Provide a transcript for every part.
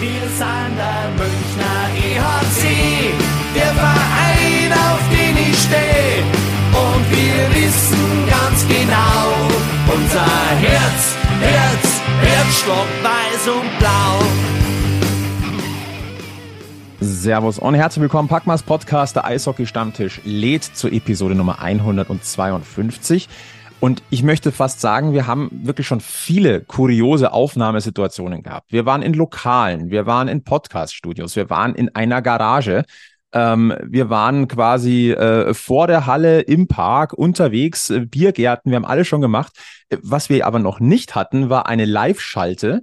Wir sind der Münchner EHC, der Verein, auf den ich stehe. Und wir wissen ganz genau, unser Herz, Herz, Herzschlag weiß und blau. Servus und herzlich willkommen. Packmas Podcast, der Eishockey-Stammtisch lädt zur Episode Nummer 152. Und ich möchte fast sagen, wir haben wirklich schon viele kuriose Aufnahmesituationen gehabt. Wir waren in Lokalen, wir waren in Podcast-Studios, wir waren in einer Garage. Ähm, wir waren quasi äh, vor der Halle im Park unterwegs, äh, Biergärten, wir haben alles schon gemacht. Was wir aber noch nicht hatten, war eine Live-Schalte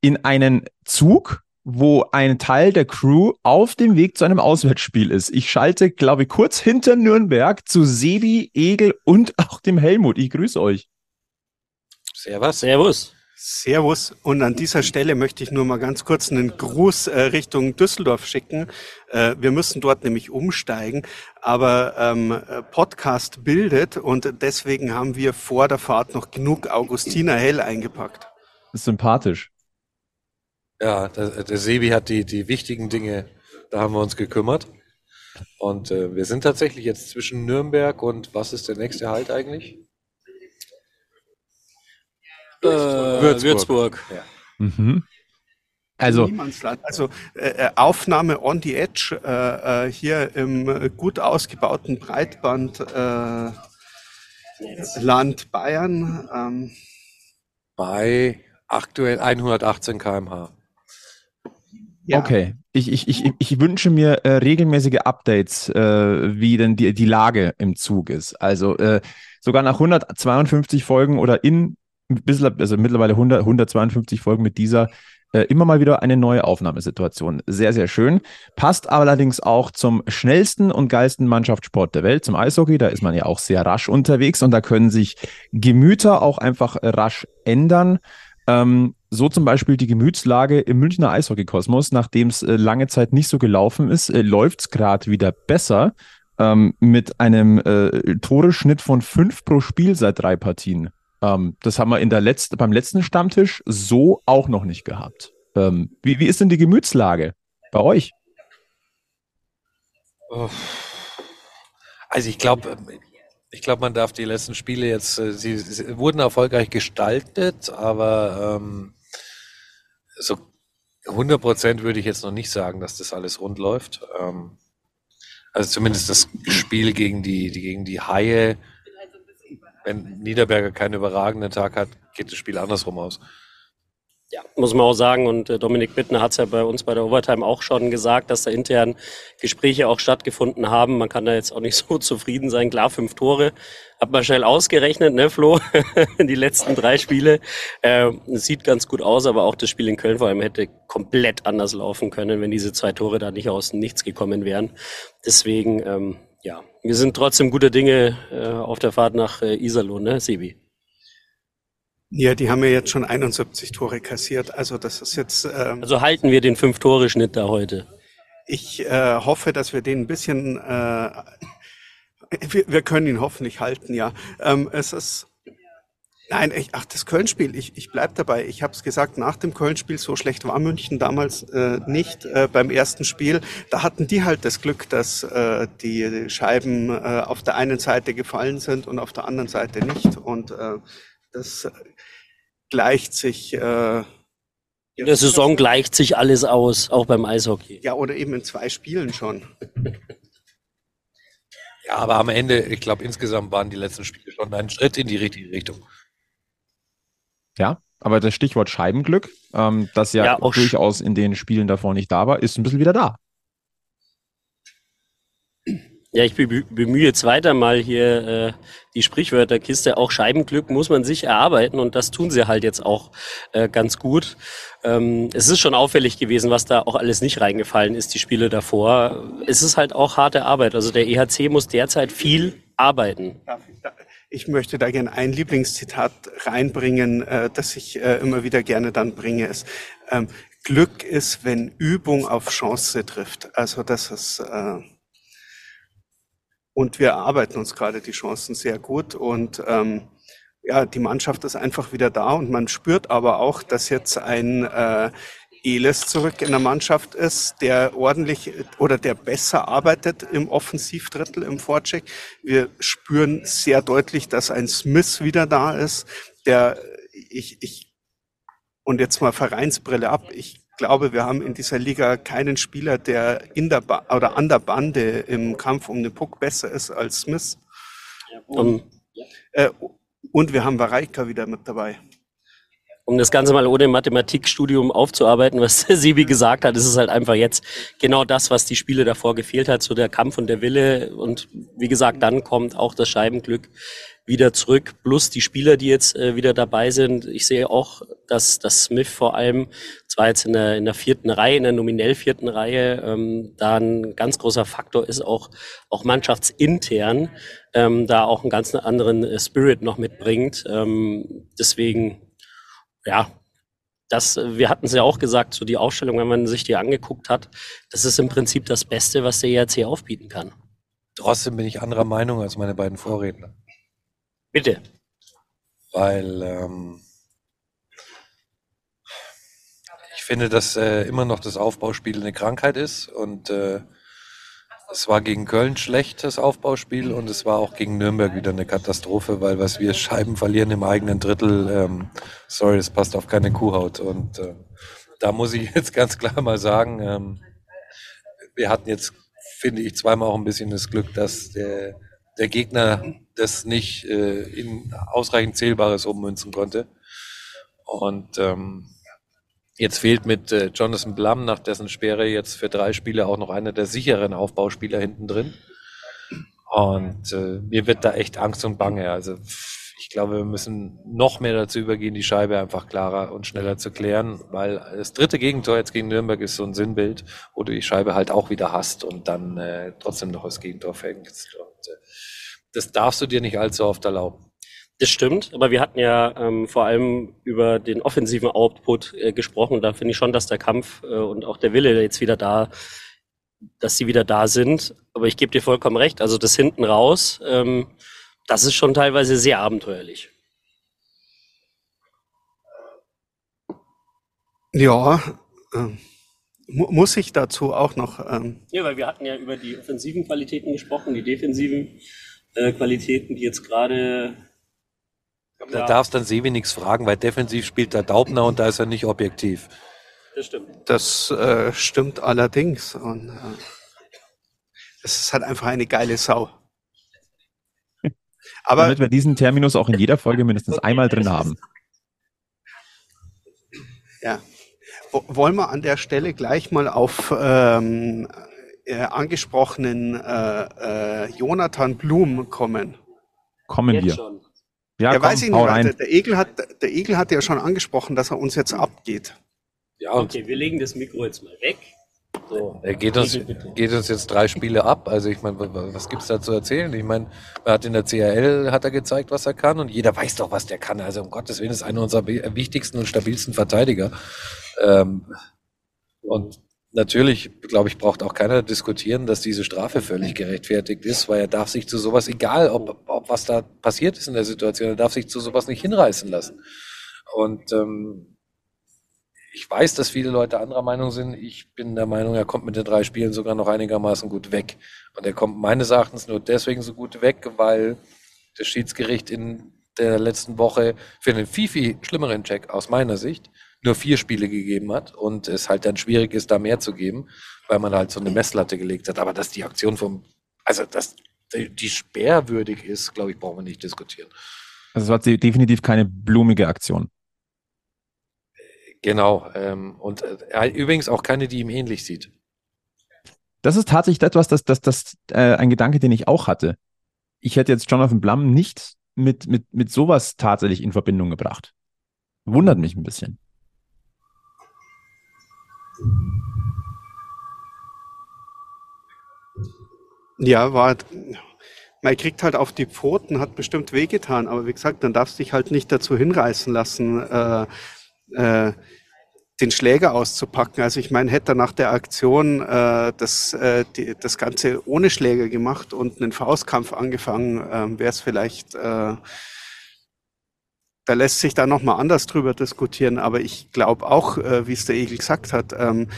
in einen Zug, wo ein Teil der Crew auf dem Weg zu einem Auswärtsspiel ist. Ich schalte, glaube ich, kurz hinter Nürnberg zu Sebi, Egel und auch dem Helmut. Ich grüße euch. Servus. Servus. Servus. Und an dieser Stelle möchte ich nur mal ganz kurz einen Gruß äh, Richtung Düsseldorf schicken. Äh, wir müssen dort nämlich umsteigen, aber ähm, Podcast bildet und deswegen haben wir vor der Fahrt noch genug Augustiner Hell eingepackt. ist sympathisch. Ja, der, der Sebi hat die, die wichtigen Dinge, da haben wir uns gekümmert. Und äh, wir sind tatsächlich jetzt zwischen Nürnberg und was ist der nächste Halt eigentlich? Äh, Würzburg. Würzburg. Ja. Mhm. Also, also äh, Aufnahme on the Edge äh, äh hier im gut ausgebauten Breitband äh, Land Bayern. Ähm. Bei aktuell 118 km/h. Ja. Okay, ich, ich, ich, ich wünsche mir äh, regelmäßige Updates, äh, wie denn die, die Lage im Zug ist. Also äh, sogar nach 152 Folgen oder in bisschen, also mittlerweile 100, 152 Folgen mit dieser äh, immer mal wieder eine neue Aufnahmesituation. Sehr, sehr schön. Passt allerdings auch zum schnellsten und geilsten Mannschaftssport der Welt, zum Eishockey. Da ist man ja auch sehr rasch unterwegs und da können sich Gemüter auch einfach rasch ändern. Ähm, so zum Beispiel die Gemütslage im Münchner Eishockeykosmos, nachdem es äh, lange Zeit nicht so gelaufen ist, äh, läuft es gerade wieder besser ähm, mit einem äh, Toreschnitt von fünf pro Spiel seit drei Partien. Ähm, das haben wir in der Letz beim letzten Stammtisch so auch noch nicht gehabt. Ähm, wie, wie ist denn die Gemütslage bei euch? Also ich glaube, ich glaube, man darf die letzten Spiele jetzt, äh, sie, sie wurden erfolgreich gestaltet, aber ähm, so 100 Prozent würde ich jetzt noch nicht sagen, dass das alles rund läuft. Ähm, also zumindest das Spiel gegen die, die, gegen die Haie. Wenn Niederberger keinen überragenden Tag hat, geht das Spiel andersrum aus. Ja, muss man auch sagen. Und äh, Dominik Bittner hat es ja bei uns bei der Overtime auch schon gesagt, dass da intern Gespräche auch stattgefunden haben. Man kann da jetzt auch nicht so zufrieden sein. Klar, fünf Tore. Hat man schnell ausgerechnet, ne, Flo? die letzten drei Spiele. Äh, sieht ganz gut aus, aber auch das Spiel in Köln vor allem hätte komplett anders laufen können, wenn diese zwei Tore da nicht aus nichts gekommen wären. Deswegen, ähm, ja, wir sind trotzdem guter Dinge äh, auf der Fahrt nach äh, Iserlohn, ne, Sebi? Ja, die haben ja jetzt schon 71 Tore kassiert. Also das ist jetzt. Ähm, also halten wir den Fünf-Tore-Schnitt da heute. Ich äh, hoffe, dass wir den ein bisschen. Äh, wir, wir können ihn hoffentlich halten, ja. Ähm, es ist. Nein, ich, ach, das Köln-Spiel, ich, ich bleib dabei. Ich habe es gesagt, nach dem Köln-Spiel, so schlecht war München damals äh, nicht äh, beim ersten Spiel. Da hatten die halt das Glück, dass äh, die Scheiben äh, auf der einen Seite gefallen sind und auf der anderen Seite nicht. Und äh, das gleicht sich. Äh, in der Saison gleicht sich alles aus, auch beim Eishockey. Ja, oder eben in zwei Spielen schon. Ja, aber am Ende, ich glaube, insgesamt waren die letzten Spiele schon ein Schritt in die richtige Richtung. Ja, aber das Stichwort Scheibenglück, ähm, das ja, ja durchaus in den Spielen davor nicht da war, ist ein bisschen wieder da. Ja, ich bemühe jetzt weiter mal hier äh, die Sprichwörterkiste. Auch Scheibenglück muss man sich erarbeiten und das tun sie halt jetzt auch äh, ganz gut. Ähm, es ist schon auffällig gewesen, was da auch alles nicht reingefallen ist, die Spiele davor. Es ist halt auch harte Arbeit. Also der EHC muss derzeit viel arbeiten. Ich möchte da gerne ein Lieblingszitat reinbringen, äh, das ich äh, immer wieder gerne dann bringe. Ist, ähm, Glück ist, wenn Übung auf Chance trifft. Also das ist äh, und wir erarbeiten uns gerade die Chancen sehr gut. Und ähm, ja, die Mannschaft ist einfach wieder da und man spürt aber auch, dass jetzt ein äh, Eles zurück in der Mannschaft ist, der ordentlich oder der besser arbeitet im Offensivdrittel im Vorcheck. Wir spüren sehr deutlich, dass ein Smith wieder da ist, der ich, ich und jetzt mal Vereinsbrille ab. Ich glaube, wir haben in dieser Liga keinen Spieler, der in der ba oder an der Bande im Kampf um den Puck besser ist als Smith. Und, äh, und wir haben Vareika wieder mit dabei um das Ganze mal ohne Mathematikstudium aufzuarbeiten, was Sibi gesagt hat, ist es halt einfach jetzt genau das, was die Spiele davor gefehlt hat, so der Kampf und der Wille. Und wie gesagt, dann kommt auch das Scheibenglück wieder zurück, plus die Spieler, die jetzt äh, wieder dabei sind. Ich sehe auch, dass, dass Smith vor allem, zwar jetzt in der, in der vierten Reihe, in der nominell vierten Reihe, ähm, da ein ganz großer Faktor ist, auch, auch mannschaftsintern, ähm, da auch einen ganz anderen äh, Spirit noch mitbringt. Ähm, deswegen ja, das, wir hatten es ja auch gesagt, so die Ausstellung, wenn man sich die angeguckt hat, das ist im Prinzip das Beste, was der ERC aufbieten kann. Trotzdem bin ich anderer Meinung als meine beiden Vorredner. Bitte. Weil ähm, ich finde, dass äh, immer noch das Aufbauspiel eine Krankheit ist und äh, es war gegen Köln schlechtes Aufbauspiel und es war auch gegen Nürnberg wieder eine Katastrophe, weil was wir Scheiben verlieren im eigenen Drittel, ähm, sorry, das passt auf keine Kuhhaut. Und äh, da muss ich jetzt ganz klar mal sagen, ähm, wir hatten jetzt, finde ich, zweimal auch ein bisschen das Glück, dass der, der Gegner das nicht äh, in ausreichend Zählbares ummünzen konnte. Und ähm, Jetzt fehlt mit äh, Jonathan Blum nach dessen Sperre jetzt für drei Spiele auch noch einer der sicheren Aufbauspieler hinten drin. Und äh, mir wird da echt Angst und Bange. Also ich glaube, wir müssen noch mehr dazu übergehen, die Scheibe einfach klarer und schneller zu klären, weil das dritte Gegentor jetzt gegen Nürnberg ist so ein Sinnbild, wo du die Scheibe halt auch wieder hast und dann äh, trotzdem noch das Gegentor fängst. Und, das darfst du dir nicht allzu oft erlauben. Das stimmt, aber wir hatten ja ähm, vor allem über den offensiven Output äh, gesprochen. Da finde ich schon, dass der Kampf äh, und auch der Wille jetzt wieder da, dass sie wieder da sind. Aber ich gebe dir vollkommen recht. Also das hinten raus, ähm, das ist schon teilweise sehr abenteuerlich. Ja, ähm, mu muss ich dazu auch noch. Ähm ja, weil wir hatten ja über die offensiven Qualitäten gesprochen, die defensiven äh, Qualitäten, die jetzt gerade da ja. darfst dann Sevi nichts fragen, weil defensiv spielt der Daubner und da ist er nicht objektiv. Das stimmt. Das äh, stimmt allerdings. Und äh, das ist halt einfach eine geile Sau. Aber, Damit wir diesen Terminus auch in jeder Folge mindestens einmal drin haben. Ja. Wollen wir an der Stelle gleich mal auf ähm, äh, angesprochenen äh, äh, Jonathan Blum kommen? Kommen Jetzt wir. Schon. Ja, ja komm, weiß ich nicht. Rein. Der, Egel hat, der Egel hat ja schon angesprochen, dass er uns jetzt abgeht. Ja, okay, wir legen das Mikro jetzt mal weg. So. Er geht uns, geht uns jetzt drei Spiele ab. Also ich meine, was gibt's da zu erzählen? Ich meine, er hat in der CRL hat er gezeigt, was er kann und jeder weiß doch, was der kann. Also um Gottes Willen ist einer unserer wichtigsten und stabilsten Verteidiger. Ähm, und natürlich, glaube ich, braucht auch keiner diskutieren, dass diese Strafe völlig gerechtfertigt ist, weil er darf sich zu sowas, egal ob, ob was da passiert ist in der Situation, er darf sich zu sowas nicht hinreißen lassen. Und ähm, ich weiß, dass viele Leute anderer Meinung sind. Ich bin der Meinung, er kommt mit den drei Spielen sogar noch einigermaßen gut weg. Und er kommt meines Erachtens nur deswegen so gut weg, weil das Schiedsgericht in der letzten Woche für einen viel, viel schlimmeren Check aus meiner Sicht nur vier Spiele gegeben hat und es halt dann schwierig ist, da mehr zu geben, weil man halt so eine Messlatte gelegt hat. Aber dass die Aktion vom, also dass die sperrwürdig ist, glaube ich, brauchen wir nicht diskutieren. Also es war definitiv keine blumige Aktion. Genau. Ähm, und äh, übrigens auch keine, die ihm ähnlich sieht. Das ist tatsächlich etwas, das, das, das äh, ein Gedanke, den ich auch hatte. Ich hätte jetzt Jonathan Blum nicht mit, mit, mit sowas tatsächlich in Verbindung gebracht. Wundert mich ein bisschen. Ja, war, man kriegt halt auf die Pfoten, hat bestimmt wehgetan, aber wie gesagt, dann darfst du dich halt nicht dazu hinreißen lassen, äh, äh, den Schläger auszupacken. Also ich meine, hätte er nach der Aktion äh, das, äh, die, das Ganze ohne Schläger gemacht und einen Faustkampf angefangen, äh, wäre es vielleicht äh, da lässt sich da nochmal anders drüber diskutieren, aber ich glaube auch, äh, wie es der Egel gesagt hat, ähm,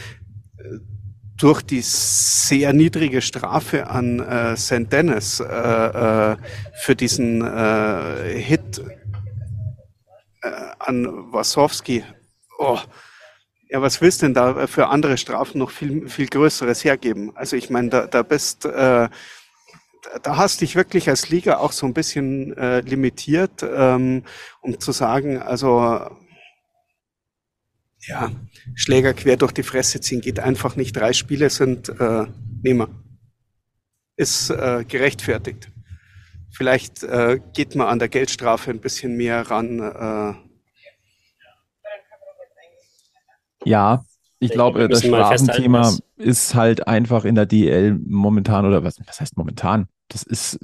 durch die sehr niedrige Strafe an äh, St. Dennis äh, äh, für diesen äh, Hit äh, an Wasowski. Oh, ja, was willst denn da für andere Strafen noch viel, viel Größeres hergeben? Also ich meine, da, da bist, äh, da hast dich wirklich als Liga auch so ein bisschen äh, limitiert, ähm, um zu sagen, also ja, Schläger quer durch die Fresse ziehen geht einfach nicht. Drei Spiele sind äh, nehmen Ist äh, gerechtfertigt. Vielleicht äh, geht man an der Geldstrafe ein bisschen mehr ran. Äh. Ja, ich glaube, das Strafenthema ist halt einfach in der DL momentan, oder was, was heißt momentan? Das ist,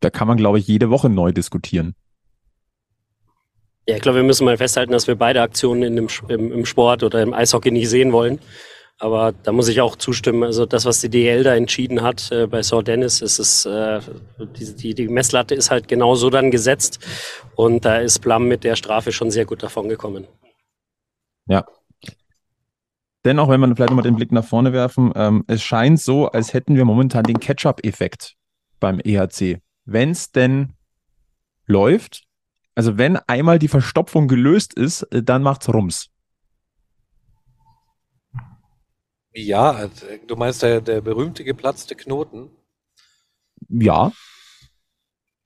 da kann man, glaube ich, jede Woche neu diskutieren. Ja, ich glaube, wir müssen mal festhalten, dass wir beide Aktionen in dem, im, im Sport oder im Eishockey nicht sehen wollen. Aber da muss ich auch zustimmen. Also das, was die DL da entschieden hat äh, bei Saw Dennis, ist es, äh, die, die, die Messlatte ist halt genau so dann gesetzt. Und da ist Blam mit der Strafe schon sehr gut davon gekommen. Ja. Dennoch, wenn wir vielleicht nochmal den Blick nach vorne werfen, ähm, es scheint so, als hätten wir momentan den Catch-up-Effekt beim EHC. Wenn es denn läuft, also wenn einmal die Verstopfung gelöst ist, äh, dann macht's Rums. Ja, also, du meinst der, der berühmte geplatzte Knoten? Ja,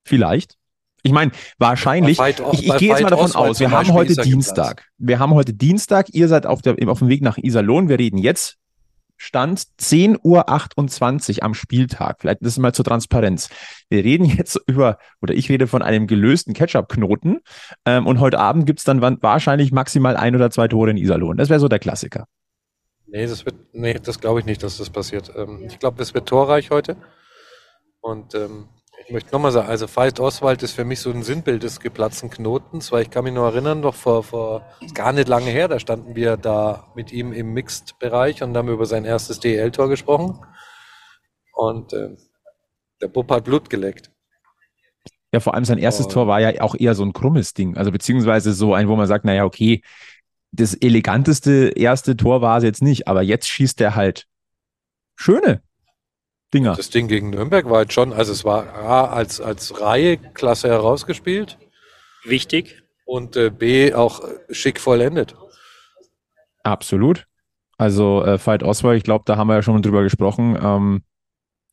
vielleicht. Ich meine, wahrscheinlich, ich, ich gehe jetzt mal davon aus, wir haben heute Dienstag. Wir haben heute Dienstag, ihr seid auf, der, auf dem Weg nach Iserlohn, wir reden jetzt Stand 10.28 Uhr am Spieltag. Vielleicht das ist mal zur Transparenz. Wir reden jetzt über, oder ich rede von einem gelösten Ketchup-Knoten. Ähm, und heute Abend gibt's dann wahrscheinlich maximal ein oder zwei Tore in Iserlohn. Das wäre so der Klassiker. Nee, das wird, nee, das glaube ich nicht, dass das passiert. Ähm, ich glaube, es wird torreich heute. Und ähm, ich möchte nochmal sagen, also Veit Oswald ist für mich so ein Sinnbild des geplatzten Knotens, weil ich kann mich nur erinnern, doch vor, vor gar nicht lange her, da standen wir da mit ihm im Mixed-Bereich und haben über sein erstes DL-Tor gesprochen. Und äh, der Bub hat Blut geleckt. Ja, vor allem sein erstes und, Tor war ja auch eher so ein krummes Ding. Also beziehungsweise so ein, wo man sagt, naja, okay, das eleganteste erste Tor war es jetzt nicht, aber jetzt schießt er halt schöne Dinger. Das Ding gegen Nürnberg war halt schon, also es war A, als, als Reihe klasse herausgespielt. Wichtig. Und äh, B, auch schick vollendet. Absolut. Also äh, Fight Oswald, ich glaube, da haben wir ja schon drüber gesprochen. Ähm,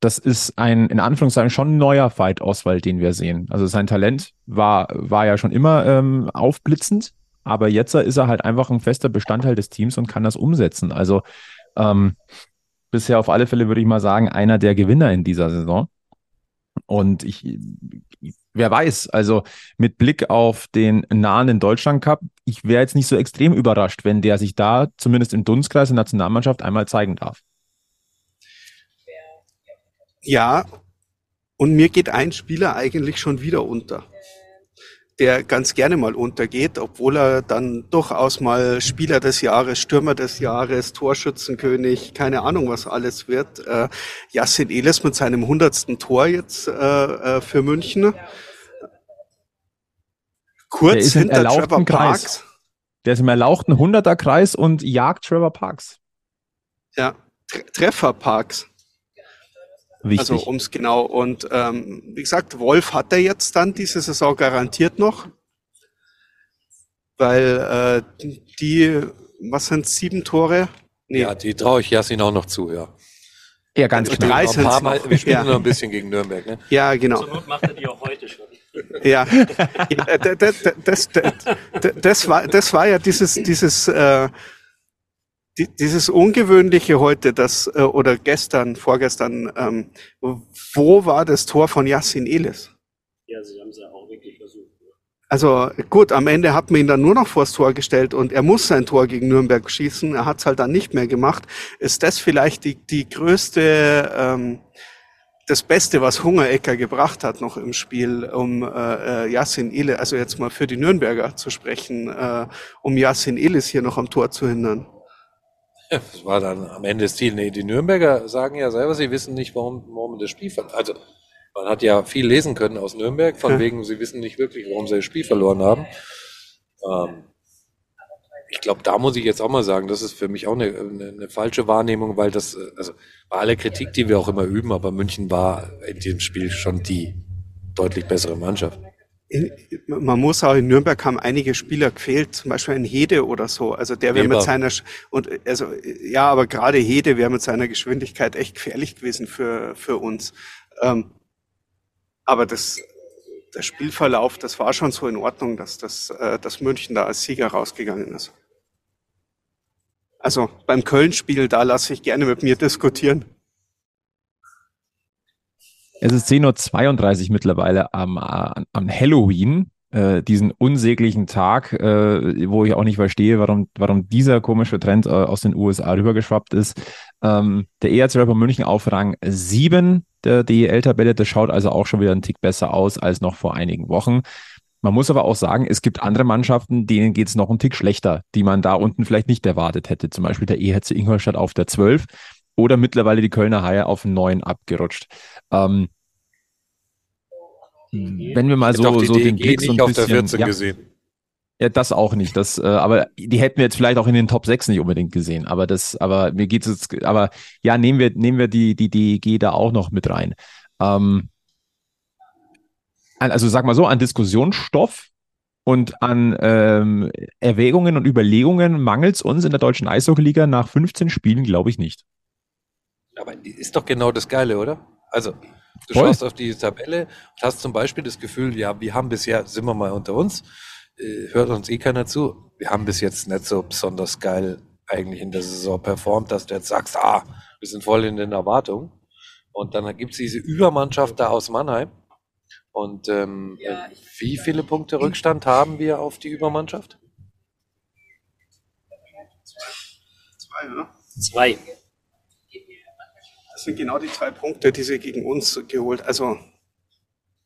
das ist ein, in Anführungszeichen, schon neuer Fight Oswald, den wir sehen. Also sein Talent war, war ja schon immer ähm, aufblitzend, aber jetzt ist er halt einfach ein fester Bestandteil des Teams und kann das umsetzen. Also ähm, bisher auf alle Fälle, würde ich mal sagen, einer der Gewinner in dieser Saison. Und ich, wer weiß, also mit Blick auf den nahenden Deutschland Cup, ich wäre jetzt nicht so extrem überrascht, wenn der sich da zumindest im Dunstkreis der Nationalmannschaft einmal zeigen darf. Ja, und mir geht ein Spieler eigentlich schon wieder unter der ganz gerne mal untergeht, obwohl er dann durchaus mal Spieler des Jahres, Stürmer des Jahres, Torschützenkönig, keine Ahnung was alles wird. Äh, Yassin Elis mit seinem hundertsten Tor jetzt äh, äh, für München. Kurz hinter Trevor Parks. Kreis. Der ist im erlauchten 100er Kreis und jagt Trevor Parks. Ja, Treffer Parks. Wichtig. Also ums genau. Und ähm, wie gesagt, Wolf hat er jetzt dann diese Saison garantiert noch. Weil äh, die, was sind sieben Tore? Nee. Ja, die traue ich Jasin auch noch zu, ja. Ja, ganz wir klar. Spielen noch Mal, wir spielen ja. noch ein bisschen gegen Nürnberg. Ne? Ja, genau. Zur Not macht er die auch heute schon. Ja, das, das, das, das, war, das war ja dieses, dieses äh, dieses Ungewöhnliche heute, das äh, oder gestern, vorgestern, ähm, wo war das Tor von Yassin Elis? Ja, sie haben es ja auch wirklich versucht. Also gut, am Ende hat man ihn dann nur noch vors Tor gestellt und er muss sein Tor gegen Nürnberg schießen. Er hat es halt dann nicht mehr gemacht. Ist das vielleicht die, die größte, ähm, das Beste, was Hungerecker gebracht hat noch im Spiel, um äh, Yassin Elis, also jetzt mal für die Nürnberger zu sprechen, äh, um Yassin Elis hier noch am Tor zu hindern? Das war dann am Ende das Ziel. Nee, die Nürnberger sagen ja selber, sie wissen nicht, warum, warum das Spiel ver Also Man hat ja viel lesen können aus Nürnberg, von wegen, sie wissen nicht wirklich, warum sie das Spiel verloren haben. Ähm, ich glaube, da muss ich jetzt auch mal sagen, das ist für mich auch eine, eine, eine, falsche Wahrnehmung, weil das, also bei aller Kritik, die wir auch immer üben, aber München war in diesem Spiel schon die deutlich bessere Mannschaft. In, man muss auch in Nürnberg haben einige Spieler gefehlt, zum Beispiel ein Hede oder so. Also der wäre mit seiner und also ja, aber gerade Hede wäre mit seiner Geschwindigkeit echt gefährlich gewesen für für uns. Ähm, aber das der Spielverlauf, das war schon so in Ordnung, dass das äh, dass München da als Sieger rausgegangen ist. Also beim Köln-Spiel, da lasse ich gerne mit mir diskutieren. Es ist 10.32 Uhr mittlerweile am, am Halloween, äh, diesen unsäglichen Tag, äh, wo ich auch nicht verstehe, warum, warum dieser komische Trend äh, aus den USA rübergeschwappt ist. Ähm, der ERC Rapper München auf Rang 7 der DEL-Tabelle, das schaut also auch schon wieder einen Tick besser aus als noch vor einigen Wochen. Man muss aber auch sagen, es gibt andere Mannschaften, denen geht es noch einen Tick schlechter, die man da unten vielleicht nicht erwartet hätte. Zum Beispiel der EHC Ingolstadt auf der 12 oder mittlerweile die Kölner Haie auf 9 abgerutscht. Ähm, wenn wir mal so, so den Blick so ein bisschen, auf der 14 ja, gesehen. Ja, das auch nicht. Das, äh, aber die hätten wir jetzt vielleicht auch in den Top 6 nicht unbedingt gesehen. Aber das, aber mir geht es jetzt, aber ja, nehmen wir, nehmen wir die, die DEG da auch noch mit rein. Ähm, also sag mal so, an Diskussionsstoff und an ähm, Erwägungen und Überlegungen mangelt es uns in der deutschen Eishockeyliga nach 15 Spielen, glaube ich, nicht. Aber ist doch genau das Geile, oder? Also, du Voll. schaust auf die Tabelle und hast zum Beispiel das Gefühl, ja, wir haben bisher, sind wir mal unter uns, äh, hört uns eh keiner zu, wir haben bis jetzt nicht so besonders geil eigentlich in der Saison performt, dass du jetzt sagst, ah, wir sind voll in den Erwartungen. Und dann gibt es diese Übermannschaft da aus Mannheim, und ähm, ja, wie viele Punkte Rückstand haben wir auf die Übermannschaft? Zwei, oder? Zwei. Das sind genau die zwei Punkte, die sie gegen uns geholt, also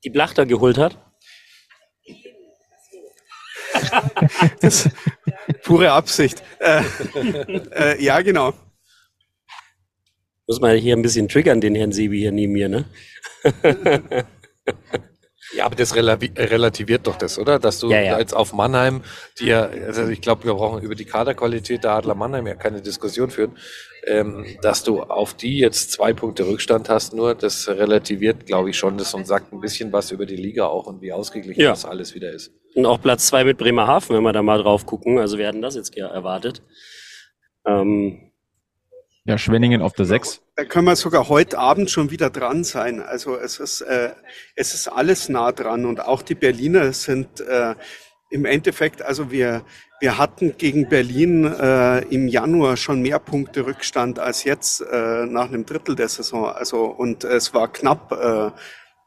die Blachter geholt hat. das pure Absicht. Äh, äh, ja, genau. Muss man hier ein bisschen triggern, den Herrn Sebi hier neben mir, ne? Ja, aber das relativiert doch das, oder? Dass du ja, ja. jetzt auf Mannheim, die ja, also ich glaube, wir brauchen über die Kaderqualität der Adler Mannheim ja keine Diskussion führen, ähm, dass du auf die jetzt zwei Punkte Rückstand hast, nur das relativiert, glaube ich, schon das und sagt ein bisschen was über die Liga auch und wie ausgeglichen ja. das alles wieder ist. Und auch Platz zwei mit Bremerhaven, wenn wir da mal drauf gucken. Also wir hatten das jetzt erwartet. Ähm, ja, Schwenningen auf der 6. Da können wir sogar heute Abend schon wieder dran sein. Also es ist, äh, es ist alles nah dran und auch die Berliner sind äh, im Endeffekt, also wir, wir hatten gegen Berlin äh, im Januar schon mehr Punkte Rückstand als jetzt äh, nach einem Drittel der Saison. Also und es war knapp, äh,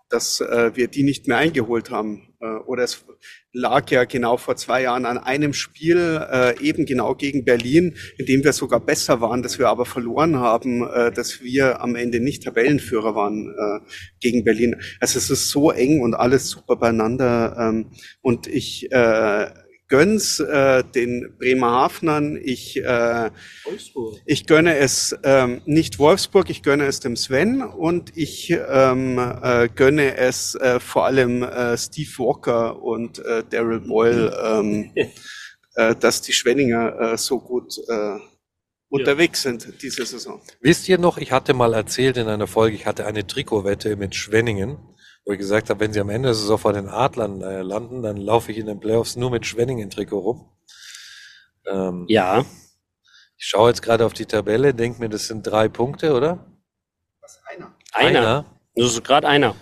dass äh, wir die nicht mehr eingeholt haben. Äh, oder es lag ja genau vor zwei Jahren an einem Spiel, äh, eben genau gegen Berlin, in dem wir sogar besser waren, dass wir aber verloren haben, äh, dass wir am Ende nicht Tabellenführer waren äh, gegen Berlin. Also es ist so eng und alles super beieinander. Ähm, und ich äh, gönn's äh, den Bremerhavenern. Ich, äh, ich gönne es ähm, nicht Wolfsburg, ich gönne es dem Sven und ich ähm, äh, gönne es äh, vor allem äh, Steve Walker und äh, Daryl Boyle, ähm, äh, dass die Schwenninger äh, so gut äh, unterwegs ja. sind diese Saison. Wisst ihr noch, ich hatte mal erzählt in einer Folge, ich hatte eine Trikotwette mit Schwenningen wo ich gesagt habe, wenn sie am Ende so vor den Adlern äh, landen, dann laufe ich in den Playoffs nur mit Schwenningen-Trikot rum. Ähm, ja. Ich schaue jetzt gerade auf die Tabelle, denke mir, das sind drei Punkte, oder? Was, einer? Einer. einer. Das ist gerade einer.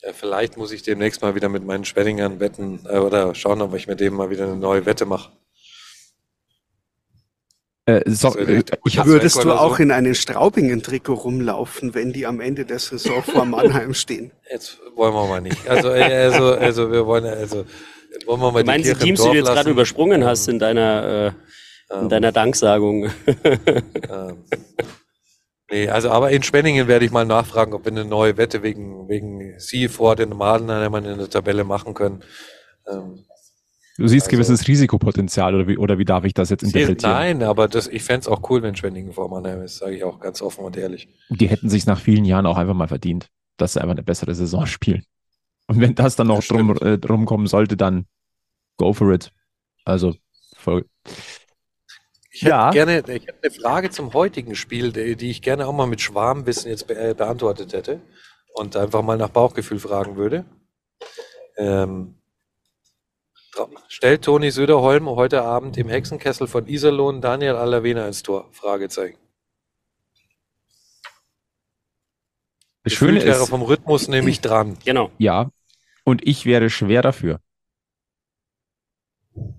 Ja, vielleicht muss ich demnächst mal wieder mit meinen Schwenningern wetten äh, oder schauen, ob ich mit dem mal wieder eine neue Wette mache. Äh, so, äh, Würdest du auch so? in einem Straubingen-Trikot rumlaufen, wenn die am Ende der Saison vor Mannheim stehen? Jetzt wollen wir mal nicht. Also, äh, also, also wir wollen also wollen wir mal du meinst die, die Teams, die du jetzt gerade übersprungen hast in deiner äh, in ähm, deiner Danksagung? Ähm, nee, also aber in Spenningen werde ich mal nachfragen, ob wir eine neue Wette wegen wegen sie vor den Madenheimern in der Tabelle machen können. Ähm, Du siehst also, gewisses Risikopotenzial oder wie, oder wie darf ich das jetzt interpretieren? Nein, aber das, ich fände auch cool, wenn Schwenningen vor Mannheim ist, sage ich auch ganz offen und ehrlich. Die hätten sich nach vielen Jahren auch einfach mal verdient. dass sie einfach eine bessere Saison spielen. Und wenn das dann noch das drum, äh, drum kommen sollte, dann go for it. Also voll. Ich ja. hätte gerne, ich hätte eine Frage zum heutigen Spiel, die, die ich gerne auch mal mit Schwarmwissen jetzt be äh, beantwortet hätte und einfach mal nach Bauchgefühl fragen würde. Ähm, stellt Toni Söderholm heute Abend im Hexenkessel von Iserlohn Daniel Alavena ins Tor? Fragezeichen. Das Schöne wäre vom Rhythmus nämlich dran. Genau. Ja. Und ich wäre schwer dafür.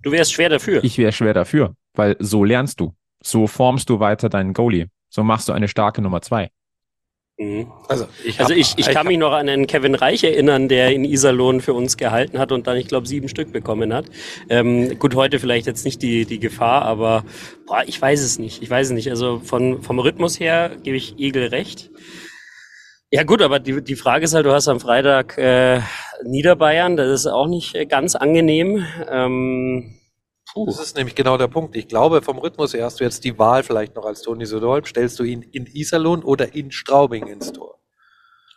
Du wärst schwer dafür. Ich wäre schwer dafür, weil so lernst du. So formst du weiter deinen Goalie. So machst du eine starke Nummer zwei. Mhm. Also, ich, also ich, ich kann mich noch an einen Kevin Reich erinnern, der in Iserlohn für uns gehalten hat und dann, ich glaube, sieben Stück bekommen hat. Ähm, gut, heute vielleicht jetzt nicht die, die Gefahr, aber boah, ich weiß es nicht. Ich weiß es nicht. Also von, vom Rhythmus her gebe ich Igel recht. Ja gut, aber die, die Frage ist halt, du hast am Freitag äh, Niederbayern, das ist auch nicht äh, ganz angenehm. Ähm, puh. Das ist nämlich genau der Punkt. Ich glaube, vom Rhythmus her hast du jetzt die Wahl vielleicht noch als Toni Söderholm. Stellst du ihn in Iserlohn oder in Straubing ins Tor?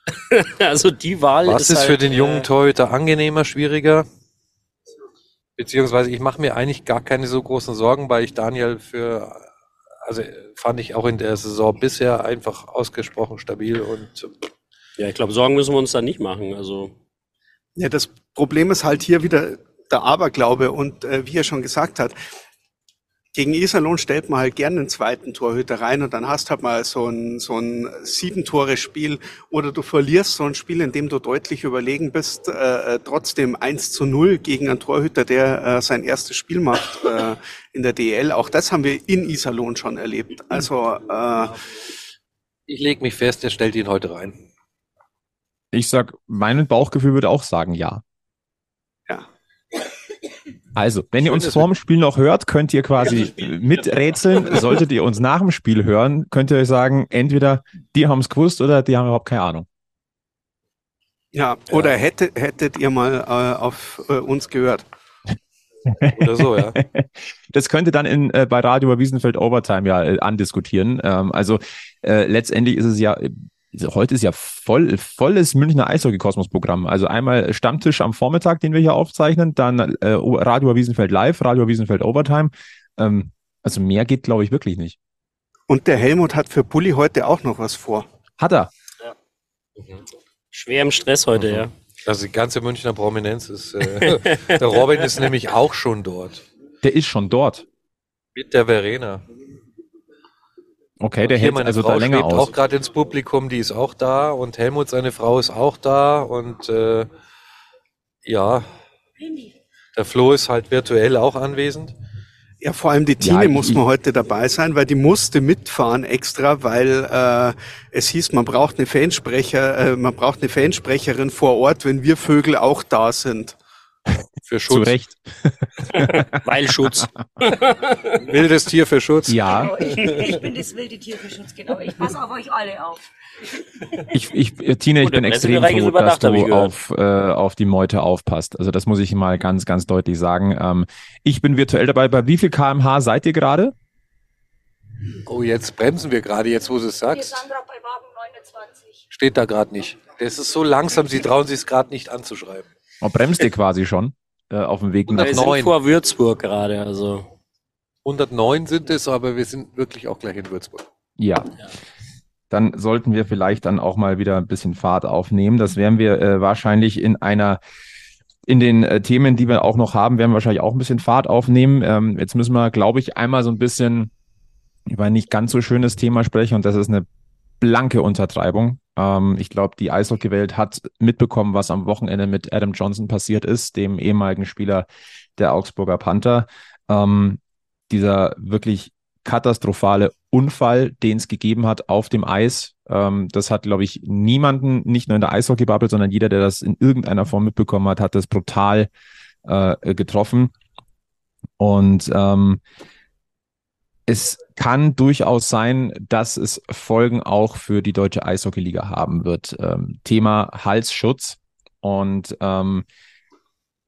also die Wahl Was ist, ist halt, für den jungen äh, Torhüter angenehmer, schwieriger? Beziehungsweise ich mache mir eigentlich gar keine so großen Sorgen, weil ich Daniel für also fand ich auch in der Saison bisher einfach ausgesprochen stabil und ja, ich glaube, Sorgen müssen wir uns da nicht machen. Also ja, das Problem ist halt hier wieder der Aberglaube und äh, wie er schon gesagt hat, gegen Iserlohn stellt man halt gerne einen zweiten Torhüter rein und dann hast halt mal so ein, so ein sieben-Tore-Spiel oder du verlierst so ein Spiel, in dem du deutlich überlegen bist, äh, äh trotzdem 1 zu 0 gegen einen Torhüter, der äh, sein erstes Spiel macht äh, in der DL. Auch das haben wir in Iserlohn schon erlebt. Also äh, ich lege mich fest, er stellt ihn heute rein. Ich sag, mein Bauchgefühl würde auch sagen. Ja. Also, wenn ihr uns vorm Spiel noch hört, könnt ihr quasi miträtseln. Solltet ihr uns nach dem Spiel hören, könnt ihr euch sagen, entweder die haben es gewusst oder die haben überhaupt keine Ahnung. Ja, oder ja. Hättet, hättet ihr mal äh, auf äh, uns gehört. Oder so, ja. Das könnte dann in, äh, bei Radio Wiesenfeld Overtime ja äh, andiskutieren. Ähm, also äh, letztendlich ist es ja heute ist ja voll, volles Münchner Eishockey-Kosmos-Programm. Also einmal Stammtisch am Vormittag, den wir hier aufzeichnen, dann äh, Radio Wiesenfeld Live, Radio Wiesenfeld Overtime. Ähm, also mehr geht, glaube ich, wirklich nicht. Und der Helmut hat für Bulli heute auch noch was vor. Hat er? Ja. Mhm. Schwer im Stress heute, mhm. ja. Also die ganze Münchner Prominenz ist. Äh, der Robin ist nämlich auch schon dort. Der ist schon dort. Mit der Verena. Okay, der hält also Frau da länger aus. auch gerade ins Publikum, die ist auch da und Helmut, seine Frau, ist auch da und äh, ja, der Flo ist halt virtuell auch anwesend. Ja, vor allem die Tine ja, muss man heute dabei sein, weil die musste mitfahren extra, weil äh, es hieß, man braucht eine Fansprecher, äh, man braucht eine Fansprecherin vor Ort, wenn wir Vögel auch da sind. Für Schutz. Zu Recht. Weil Schutz. Wildes Tier für Schutz. Ja. Genau, ich, ich, bin das wilde Tier für Schutz, genau. Ich passe auf euch alle auf. Ich, ich, Tina, ich bin extrem froh, dass du auf, äh, auf die Meute aufpasst. Also das muss ich mal ganz, ganz deutlich sagen. Ähm, ich bin virtuell dabei. Bei wie viel kmh seid ihr gerade? Oh, jetzt bremsen wir gerade, jetzt wo du es sagst. Wir sind gerade bei Wagen 29. Steht da gerade nicht. Das ist so langsam, sie trauen sich es gerade nicht anzuschreiben. Oh, bremst ihr quasi schon äh, auf dem Weg nach Wir vor Würzburg gerade, also. 109 sind es, aber wir sind wirklich auch gleich in Würzburg. Ja. ja. Dann sollten wir vielleicht dann auch mal wieder ein bisschen Fahrt aufnehmen. Das werden wir äh, wahrscheinlich in einer in den äh, Themen, die wir auch noch haben, werden wir wahrscheinlich auch ein bisschen Fahrt aufnehmen. Ähm, jetzt müssen wir, glaube ich, einmal so ein bisschen über ein nicht ganz so schönes Thema sprechen und das ist eine blanke Untertreibung. Ähm, ich glaube, die Eishockey-Welt hat mitbekommen, was am Wochenende mit Adam Johnson passiert ist, dem ehemaligen Spieler der Augsburger Panther. Ähm, dieser wirklich katastrophale Unfall, den es gegeben hat auf dem Eis. Ähm, das hat, glaube ich, niemanden, nicht nur in der Eishockey-Bubble, sondern jeder, der das in irgendeiner Form mitbekommen hat, hat das brutal äh, getroffen. Und ähm, es kann durchaus sein, dass es Folgen auch für die deutsche Eishockeyliga haben wird. Ähm, Thema Halsschutz. Und ähm,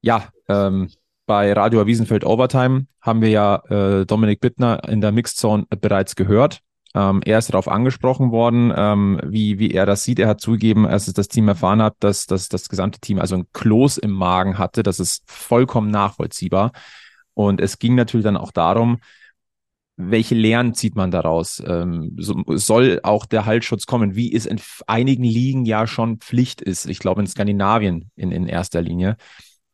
ja, ähm, bei Radio Wiesenfeld Overtime haben wir ja äh, Dominik Bittner in der Mixzone bereits gehört. Ähm, er ist darauf angesprochen worden, ähm, wie, wie er das sieht. Er hat zugegeben, als das Team erfahren hat, dass, dass das gesamte Team also ein Kloß im Magen hatte. Das ist vollkommen nachvollziehbar. Und es ging natürlich dann auch darum, welche Lehren zieht man daraus? Ähm, so, soll auch der Halsschutz kommen, wie es in einigen Ligen ja schon Pflicht ist? Ich glaube in Skandinavien in, in erster Linie.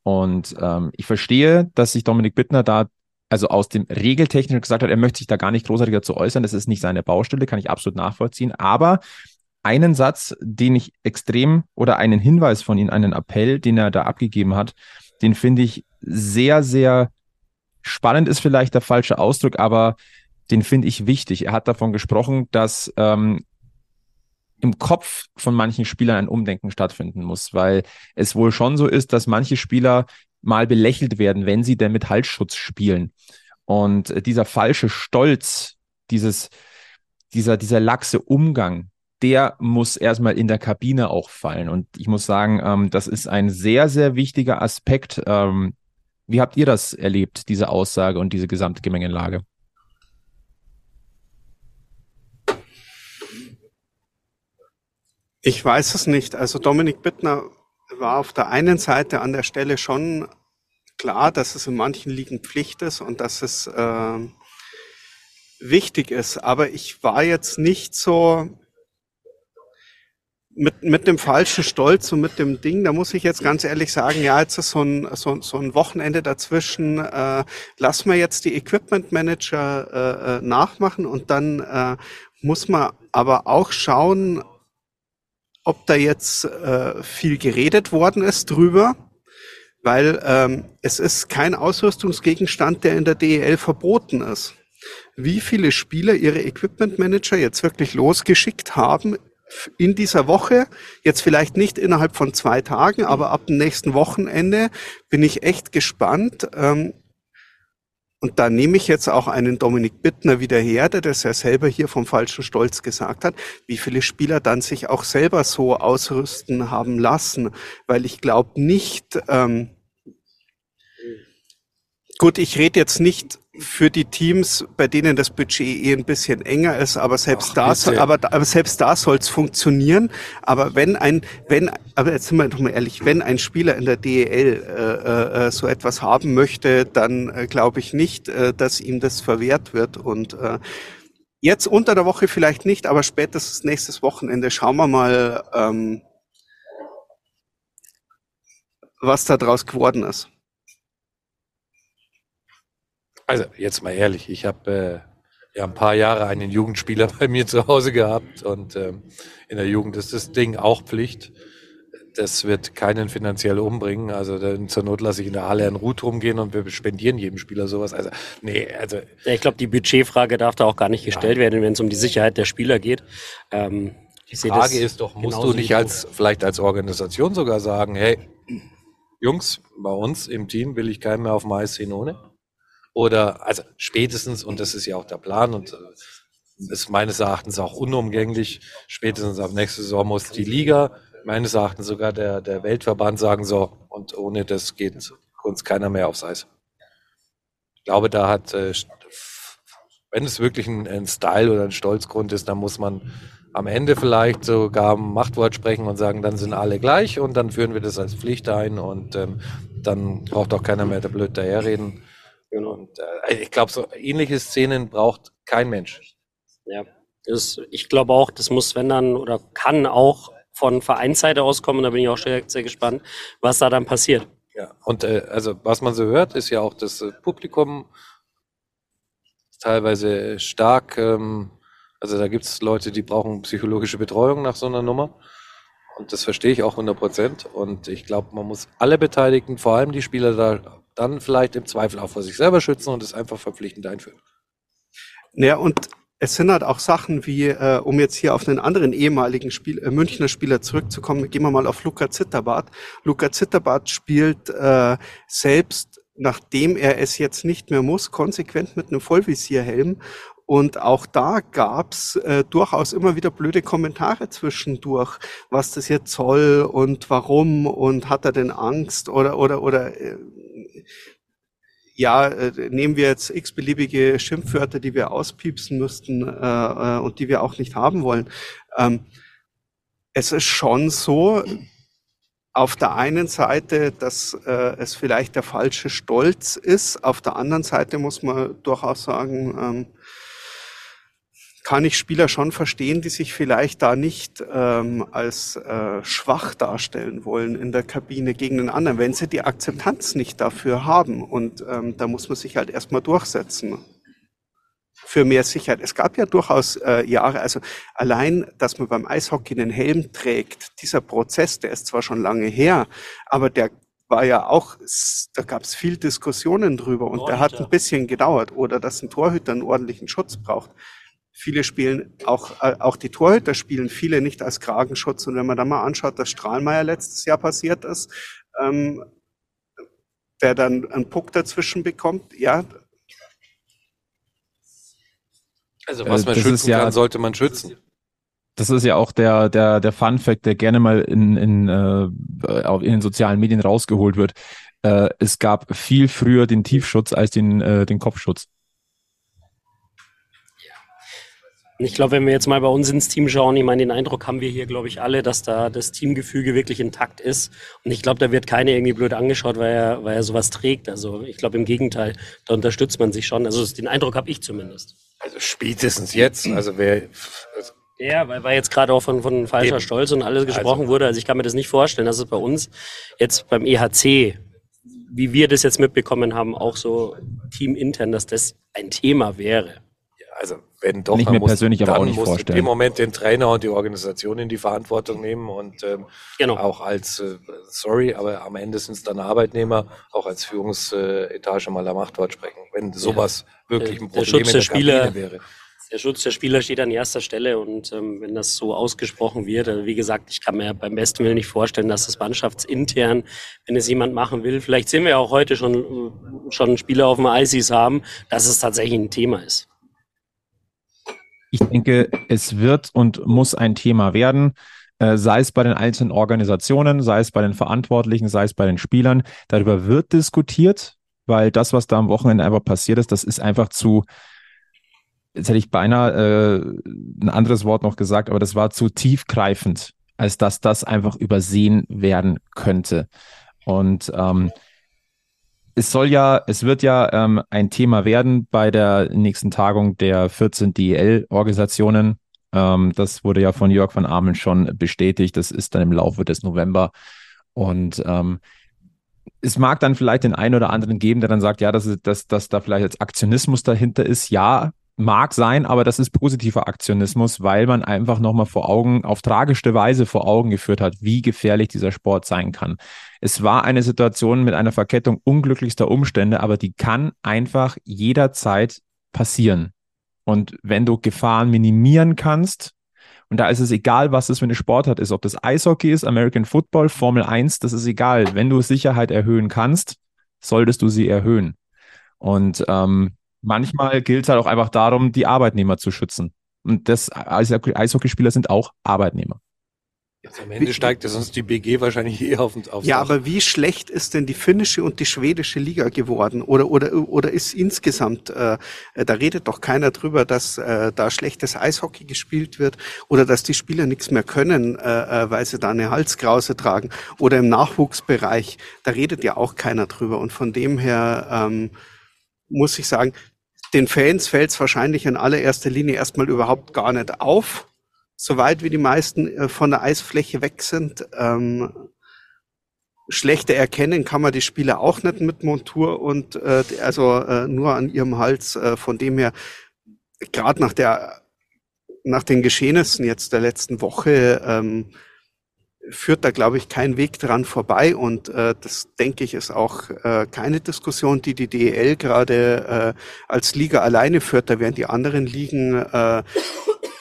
Und ähm, ich verstehe, dass sich Dominik Bittner da also aus dem Regeltechnischen gesagt hat, er möchte sich da gar nicht großartig dazu äußern. Das ist nicht seine Baustelle, kann ich absolut nachvollziehen. Aber einen Satz, den ich extrem oder einen Hinweis von ihm, einen Appell, den er da abgegeben hat, den finde ich sehr, sehr spannend ist vielleicht der falsche Ausdruck, aber den finde ich wichtig. Er hat davon gesprochen, dass ähm, im Kopf von manchen Spielern ein Umdenken stattfinden muss, weil es wohl schon so ist, dass manche Spieler mal belächelt werden, wenn sie denn mit Halsschutz spielen. Und dieser falsche Stolz, dieses, dieser, dieser laxe Umgang, der muss erstmal in der Kabine auch fallen. Und ich muss sagen, ähm, das ist ein sehr, sehr wichtiger Aspekt, ähm, wie habt ihr das erlebt, diese Aussage und diese gesamte Gemengelage? Ich weiß es nicht. Also Dominik Bittner war auf der einen Seite an der Stelle schon klar, dass es in manchen Ligen Pflicht ist und dass es äh, wichtig ist. Aber ich war jetzt nicht so mit, mit dem falschen Stolz und mit dem Ding, da muss ich jetzt ganz ehrlich sagen, ja, jetzt ist so ein, so, so ein Wochenende dazwischen, äh, lass mal jetzt die Equipment Manager äh, äh, nachmachen und dann äh, muss man aber auch schauen, ob da jetzt äh, viel geredet worden ist drüber, weil ähm, es ist kein Ausrüstungsgegenstand, der in der DEL verboten ist. Wie viele Spieler ihre Equipment Manager jetzt wirklich losgeschickt haben, in dieser Woche, jetzt vielleicht nicht innerhalb von zwei Tagen, aber ab dem nächsten Wochenende bin ich echt gespannt. Ähm, und da nehme ich jetzt auch einen Dominik Bittner wieder her, der das ja selber hier vom falschen Stolz gesagt hat, wie viele Spieler dann sich auch selber so ausrüsten haben lassen. Weil ich glaube nicht, ähm, gut, ich rede jetzt nicht für die Teams, bei denen das Budget eh ein bisschen enger ist, aber selbst Ach, da soll, aber, aber selbst da soll es funktionieren. Aber wenn ein, wenn, aber jetzt sind wir doch mal ehrlich, wenn ein Spieler in der DEL äh, äh, so etwas haben möchte, dann äh, glaube ich nicht, äh, dass ihm das verwehrt wird. Und äh, jetzt unter der Woche vielleicht nicht, aber spätestens nächstes Wochenende schauen wir mal, ähm, was da draus geworden ist. Also jetzt mal ehrlich, ich habe äh, ja ein paar Jahre einen Jugendspieler bei mir zu Hause gehabt und ähm, in der Jugend ist das Ding auch Pflicht. Das wird keinen finanziell umbringen. Also dann zur Not lasse ich in der Halle einen Rut rumgehen und wir spendieren jedem Spieler sowas. Also nee, also ja, ich glaube, die Budgetfrage darf da auch gar nicht gestellt ja. werden, wenn es um die Sicherheit der Spieler geht. Ähm, die Frage ist doch, musst du nicht als vielleicht als Organisation sogar sagen, hey, Jungs, bei uns im Team will ich keinen mehr auf dem Eis sehen ohne? Oder, also spätestens, und das ist ja auch der Plan und äh, ist meines Erachtens auch unumgänglich, spätestens ab nächste Saison muss die Liga, meines Erachtens sogar der, der Weltverband sagen, so, und ohne das geht uns keiner mehr aufs Eis. Ich glaube, da hat, äh, wenn es wirklich ein, ein Style oder ein Stolzgrund ist, dann muss man am Ende vielleicht sogar Machtwort sprechen und sagen, dann sind alle gleich und dann führen wir das als Pflicht ein und ähm, dann braucht auch keiner mehr der blöd daherreden. Genau. Und äh, ich glaube, so ähnliche Szenen braucht kein Mensch. Ja, das, ich glaube auch, das muss, wenn dann oder kann auch von Vereinsseite auskommen. Da bin ich auch sehr, sehr gespannt, was da dann passiert. Ja, und äh, also was man so hört, ist ja auch das äh, Publikum teilweise stark. Ähm, also da gibt es Leute, die brauchen psychologische Betreuung nach so einer Nummer. Und das verstehe ich auch 100 Prozent. Und ich glaube, man muss alle Beteiligten, vor allem die Spieler, da dann vielleicht im Zweifel auch vor sich selber schützen und es einfach verpflichtend einführen. Ja, und es sind halt auch Sachen wie, äh, um jetzt hier auf einen anderen ehemaligen Spiel, äh, Münchner Spieler zurückzukommen, gehen wir mal auf Luca Zitterbart. Luca Zitterbart spielt äh, selbst, nachdem er es jetzt nicht mehr muss, konsequent mit einem Vollvisierhelm und auch da gab's äh, durchaus immer wieder blöde Kommentare zwischendurch, was das jetzt soll und warum und hat er denn Angst oder oder oder äh, ja, äh, nehmen wir jetzt x-beliebige Schimpfwörter, die wir auspiepsen müssten äh, äh, und die wir auch nicht haben wollen. Ähm, es ist schon so, auf der einen Seite, dass äh, es vielleicht der falsche Stolz ist, auf der anderen Seite muss man durchaus sagen, ähm, kann ich Spieler schon verstehen, die sich vielleicht da nicht ähm, als äh, schwach darstellen wollen in der Kabine gegen den anderen, wenn sie die Akzeptanz nicht dafür haben. Und ähm, da muss man sich halt erstmal durchsetzen für mehr Sicherheit. Es gab ja durchaus äh, Jahre, also allein, dass man beim Eishockey den Helm trägt, dieser Prozess, der ist zwar schon lange her, aber der war ja auch, da gab es viel Diskussionen drüber und der hat ein bisschen gedauert. Oder dass ein Torhüter einen ordentlichen Schutz braucht. Viele spielen, auch, äh, auch die Torhüter spielen viele nicht als Kragenschutz. Und wenn man da mal anschaut, dass Strahlmeier letztes Jahr passiert ist, ähm, der dann einen Puck dazwischen bekommt, ja. Also was äh, man schützen ja, kann, sollte man schützen. Das ist ja auch der, der, der Fun Fact, der gerne mal in, in, äh, in den sozialen Medien rausgeholt wird. Äh, es gab viel früher den Tiefschutz als den, äh, den Kopfschutz. Ich glaube, wenn wir jetzt mal bei uns ins Team schauen, ich meine, den Eindruck haben wir hier, glaube ich, alle, dass da das Teamgefüge wirklich intakt ist. Und ich glaube, da wird keiner irgendwie blöd angeschaut, weil er, weil er sowas trägt. Also ich glaube im Gegenteil, da unterstützt man sich schon. Also den Eindruck habe ich zumindest. Also spätestens jetzt. Also wer. Also ja, weil, weil jetzt gerade auch von, von falscher Eben. Stolz und alles gesprochen also, wurde. Also ich kann mir das nicht vorstellen, dass es bei uns jetzt beim EHC, wie wir das jetzt mitbekommen haben, auch so teamintern, dass das ein Thema wäre. Also wenn doch, nicht mir persönlich aber auch nicht muss vorstellen. in dem Moment den Trainer und die Organisation in die Verantwortung nehmen und ähm, genau. auch als, äh, sorry, aber am Ende sind es dann Arbeitnehmer, auch als Führungsetage mal am Machtwort sprechen, wenn sowas ja. wirklich ein Problem der Schutz der, der Spieler wäre. Der Schutz der Spieler steht an erster Stelle und ähm, wenn das so ausgesprochen wird, also wie gesagt, ich kann mir beim besten Willen nicht vorstellen, dass das mannschaftsintern, wenn es jemand machen will, vielleicht sehen wir ja auch heute schon, schon Spieler auf dem Eisis haben, dass es tatsächlich ein Thema ist. Ich denke, es wird und muss ein Thema werden, äh, sei es bei den einzelnen Organisationen, sei es bei den Verantwortlichen, sei es bei den Spielern. Darüber wird diskutiert, weil das, was da am Wochenende einfach passiert ist, das ist einfach zu, jetzt hätte ich beinahe äh, ein anderes Wort noch gesagt, aber das war zu tiefgreifend, als dass das einfach übersehen werden könnte. Und ähm, es soll ja, es wird ja ähm, ein Thema werden bei der nächsten Tagung der 14 DEL-Organisationen. Ähm, das wurde ja von Jörg van Ameln schon bestätigt. Das ist dann im Laufe des November. Und ähm, es mag dann vielleicht den einen oder anderen geben, der dann sagt, ja, dass, dass, dass da vielleicht als Aktionismus dahinter ist. Ja, mag sein, aber das ist positiver Aktionismus, weil man einfach nochmal vor Augen, auf tragischste Weise vor Augen geführt hat, wie gefährlich dieser Sport sein kann. Es war eine Situation mit einer Verkettung unglücklichster Umstände, aber die kann einfach jederzeit passieren. Und wenn du Gefahren minimieren kannst, und da ist es egal, was es für eine Sportart ist, ob das Eishockey ist, American Football, Formel 1, das ist egal. Wenn du Sicherheit erhöhen kannst, solltest du sie erhöhen. Und ähm, manchmal gilt es halt auch einfach darum, die Arbeitnehmer zu schützen. Und das Eishockeyspieler sind auch Arbeitnehmer. Jetzt am Ende steigt es uns die BG wahrscheinlich eher auf und auf. Ja, aber wie schlecht ist denn die finnische und die schwedische Liga geworden? Oder oder oder ist insgesamt äh, da redet doch keiner drüber, dass äh, da schlechtes Eishockey gespielt wird oder dass die Spieler nichts mehr können, äh, äh weil sie da eine Halskrause tragen oder im Nachwuchsbereich, da redet ja auch keiner drüber. Und von dem her ähm, muss ich sagen, den Fans fällt es wahrscheinlich in allererster Linie erstmal überhaupt gar nicht auf, soweit wie die meisten äh, von der Eisfläche weg sind. Ähm, schlechter erkennen kann man die Spieler auch nicht mit Montur und äh, also äh, nur an ihrem Hals. Äh, von dem her, gerade nach der nach den Geschehnissen jetzt der letzten Woche ähm, führt da, glaube ich, kein Weg dran vorbei. Und äh, das, denke ich, ist auch äh, keine Diskussion, die die DEL gerade äh, als Liga alleine führt. Da werden die anderen Ligen, äh,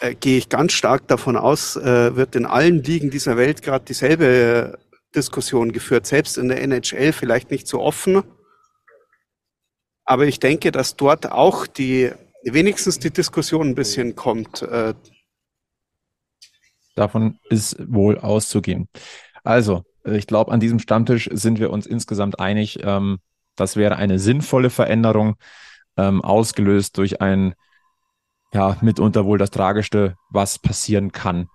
äh, gehe ich ganz stark davon aus, äh, wird in allen Ligen dieser Welt gerade dieselbe Diskussion geführt. Selbst in der NHL vielleicht nicht so offen. Aber ich denke, dass dort auch die wenigstens die Diskussion ein bisschen kommt. Äh, Davon ist wohl auszugehen. Also, ich glaube, an diesem Stammtisch sind wir uns insgesamt einig, ähm, Das wäre eine sinnvolle Veränderung, ähm, ausgelöst durch ein, ja, mitunter wohl das Tragischste, was passieren kann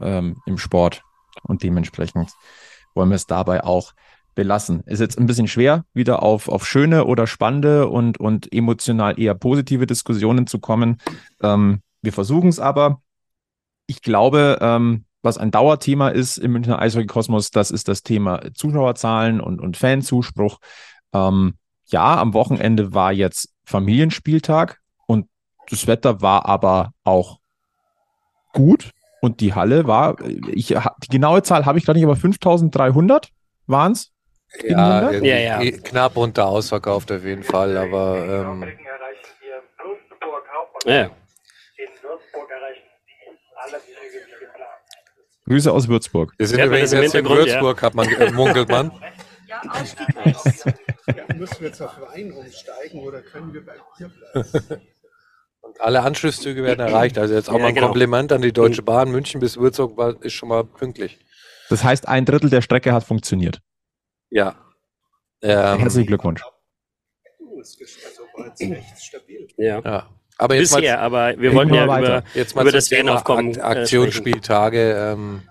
ähm, im Sport. Und dementsprechend wollen wir es dabei auch belassen. Ist jetzt ein bisschen schwer, wieder auf, auf schöne oder spannende und, und emotional eher positive Diskussionen zu kommen. Ähm, wir versuchen es aber. Ich glaube, ähm, was ein Dauerthema ist im Münchner Eishockey-Kosmos, das ist das Thema Zuschauerzahlen und, und Fanzuspruch. Ähm, ja, am Wochenende war jetzt Familienspieltag und das Wetter war aber auch gut und die Halle war, ich, die genaue Zahl habe ich gerade nicht, aber 5300 waren es. Ja, ja, ja, knapp unter ausverkauft auf jeden Fall, aber ähm, ja. Grüße aus Würzburg. Wir sind übrigens jetzt in Würzburg, ja. hat man äh, munkelt man. Ja, ja, müssen wir zur Verein umsteigen oder können wir beim Bier bleiben? Und alle Anschlusszüge werden erreicht. Also jetzt auch ja, mal ein genau. Kompliment an die Deutsche Bahn. München bis Würzburg war, ist schon mal pünktlich. Das heißt, ein Drittel der Strecke hat funktioniert. Ja. Ähm, Herzlichen Glückwunsch. Ja. ja. Aber jetzt Bisher, mal, aber wir wollten ja über, jetzt mal über das Fanaufkommen äh, Aktionsspieltage. Ähm,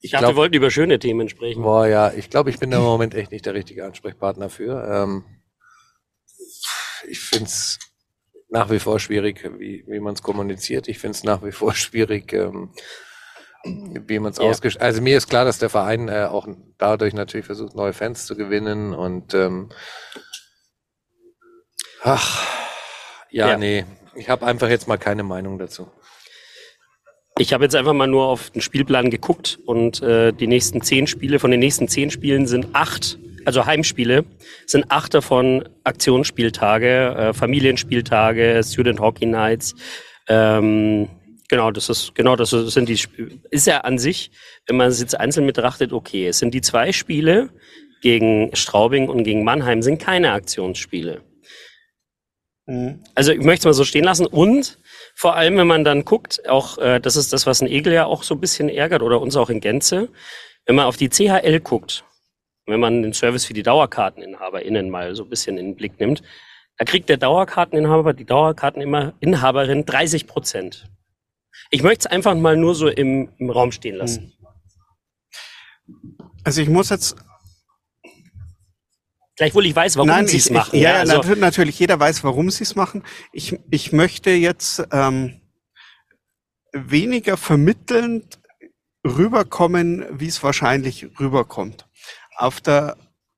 ich dachte, wir wollten über schöne Themen sprechen. Boah, ja, ich glaube, ich bin da im Moment echt nicht der richtige Ansprechpartner für. Ähm, ich finde es nach wie vor schwierig, wie, wie man es kommuniziert. Ich finde es nach wie vor schwierig, ähm, wie man es ja. ausgestellt. Also mir ist klar, dass der Verein äh, auch dadurch natürlich versucht, neue Fans zu gewinnen und ähm, ach, ja, ja. nee, ich habe einfach jetzt mal keine Meinung dazu. Ich habe jetzt einfach mal nur auf den Spielplan geguckt und äh, die nächsten zehn Spiele, von den nächsten zehn Spielen sind acht, also Heimspiele, sind acht davon Aktionsspieltage, äh, Familienspieltage, Student Hockey Nights. Ähm, genau, das ist genau das sind die ist ja an sich, wenn man es jetzt einzeln betrachtet, okay. Es sind die zwei Spiele gegen Straubing und gegen Mannheim sind keine Aktionsspiele. Mhm. Also ich möchte es mal so stehen lassen und vor allem, wenn man dann guckt, auch äh, das ist das, was ein Egel ja auch so ein bisschen ärgert oder uns auch in Gänze, wenn man auf die CHL guckt, wenn man den Service für die DauerkarteninhaberInnen mal so ein bisschen in den Blick nimmt, da kriegt der Dauerkarteninhaber, die Dauerkarteninhaberin 30 Prozent. Ich möchte es einfach mal nur so im, im Raum stehen lassen. Also ich muss jetzt Gleichwohl ich weiß, warum sie es machen. Ich, ja, ja also, natürlich, jeder weiß, warum sie es machen. Ich, ich möchte jetzt ähm, weniger vermittelnd rüberkommen, wie es wahrscheinlich rüberkommt. Auf der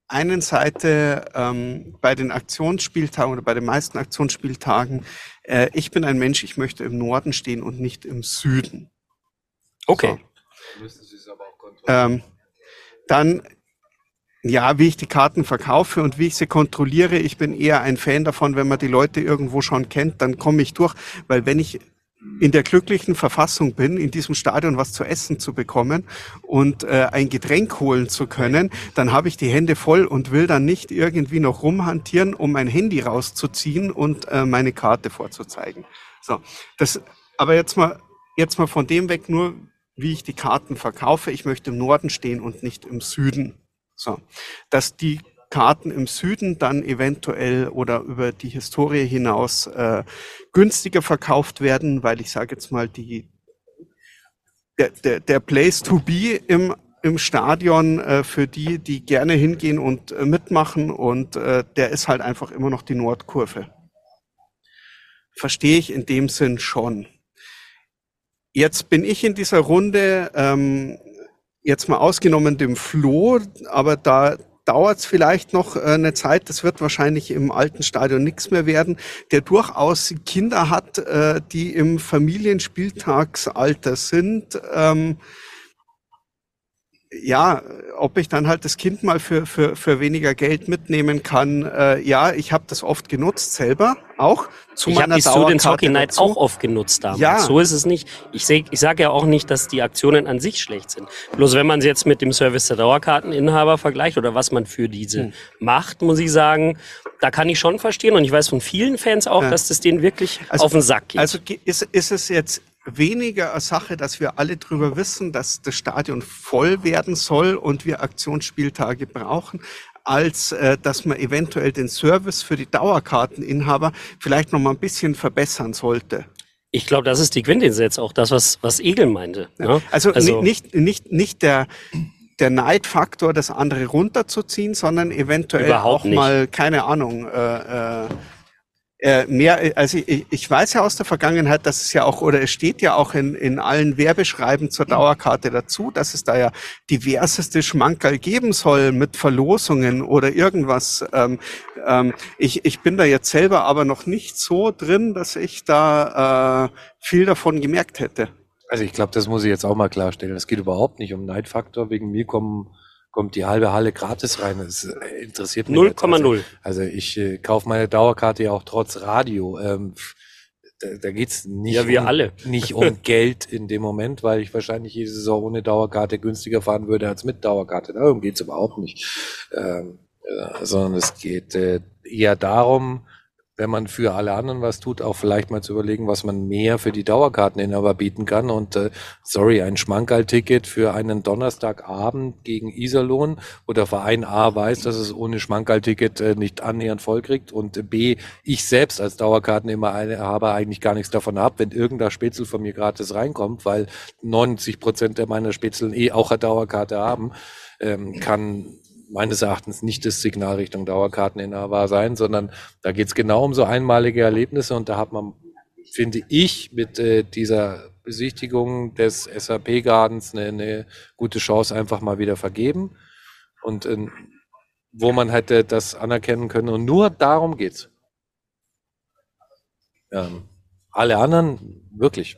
einen Seite ähm, bei den Aktionsspieltagen oder bei den meisten Aktionsspieltagen, äh, ich bin ein Mensch, ich möchte im Norden stehen und nicht im Süden. Okay. So. Ähm, dann ja, wie ich die Karten verkaufe und wie ich sie kontrolliere. Ich bin eher ein Fan davon, wenn man die Leute irgendwo schon kennt, dann komme ich durch, weil wenn ich in der glücklichen Verfassung bin, in diesem Stadion was zu essen zu bekommen und äh, ein Getränk holen zu können, dann habe ich die Hände voll und will dann nicht irgendwie noch rumhantieren, um mein Handy rauszuziehen und äh, meine Karte vorzuzeigen. So, das, aber jetzt mal, jetzt mal von dem weg nur, wie ich die Karten verkaufe. Ich möchte im Norden stehen und nicht im Süden. So, dass die Karten im Süden dann eventuell oder über die Historie hinaus äh, günstiger verkauft werden, weil ich sage jetzt mal, die, der, der, der Place to be im, im Stadion äh, für die, die gerne hingehen und äh, mitmachen und äh, der ist halt einfach immer noch die Nordkurve. Verstehe ich in dem Sinn schon. Jetzt bin ich in dieser Runde ähm, jetzt mal ausgenommen dem Flo, aber da dauert es vielleicht noch äh, eine Zeit, das wird wahrscheinlich im alten Stadion nichts mehr werden, der durchaus Kinder hat, äh, die im Familienspieltagsalter sind. Ähm, ja, ob ich dann halt das Kind mal für, für, für weniger Geld mitnehmen kann. Äh, ja, ich habe das oft genutzt selber auch. Zu ich habe die Students Hockey Night dazu. auch oft genutzt damals. Ja. So ist es nicht. Ich, seh, ich sage ja auch nicht, dass die Aktionen an sich schlecht sind. Bloß wenn man sie jetzt mit dem Service der Dauerkarteninhaber vergleicht oder was man für diese hm. macht, muss ich sagen, da kann ich schon verstehen. Und ich weiß von vielen Fans auch, ja. dass das denen wirklich also, auf den Sack geht. Also ist, ist es jetzt weniger eine Sache, dass wir alle drüber wissen, dass das Stadion voll werden soll und wir Aktionsspieltage brauchen, als äh, dass man eventuell den Service für die Dauerkarteninhaber vielleicht noch mal ein bisschen verbessern sollte. Ich glaube, das ist die Quintessenz, auch das, was, was Egel meinte. Ne? Also, also nicht, nicht, nicht der, der Neidfaktor, das andere runterzuziehen, sondern eventuell auch nicht. mal, keine Ahnung, äh, äh, äh, mehr, also ich, ich weiß ja aus der Vergangenheit, dass es ja auch, oder es steht ja auch in, in allen Werbeschreiben zur Dauerkarte dazu, dass es da ja diverseste Schmankerl geben soll mit Verlosungen oder irgendwas. Ähm, ähm, ich, ich bin da jetzt selber aber noch nicht so drin, dass ich da äh, viel davon gemerkt hätte. Also ich glaube, das muss ich jetzt auch mal klarstellen. Es geht überhaupt nicht um Neidfaktor. Wegen mir kommen, kommt die halbe Halle gratis rein. Das interessiert mich nicht. 0,0. Also ich äh, kaufe meine Dauerkarte ja auch trotz Radio. Ähm, da, da geht's nicht, Ja, wir um, alle. nicht um Geld in dem Moment, weil ich wahrscheinlich jede Saison ohne Dauerkarte günstiger fahren würde als mit Dauerkarte. Darum geht's überhaupt nicht. Ähm, äh, sondern es geht äh, eher darum, wenn man für alle anderen was tut, auch vielleicht mal zu überlegen, was man mehr für die Dauerkarteninhaber bieten kann. Und äh, sorry, ein Schmankerl-Ticket für einen Donnerstagabend gegen Iserlohn, wo der Verein A weiß, dass es ohne Schmankerl-Ticket äh, nicht annähernd voll kriegt und B, ich selbst als Dauerkarteninhaber eigentlich gar nichts davon ab, wenn irgendein Spätzle von mir gratis reinkommt, weil 90 Prozent der meiner Spätzlen eh auch eine Dauerkarte haben, ähm, kann meines Erachtens nicht das Signal Richtung Dauerkarteninhaber sein, sondern da geht es genau um so einmalige Erlebnisse und da hat man, finde ich, mit äh, dieser Besichtigung des SAP-Gardens eine, eine gute Chance einfach mal wieder vergeben und äh, wo man hätte das anerkennen können und nur darum geht's. Ähm, alle anderen, wirklich,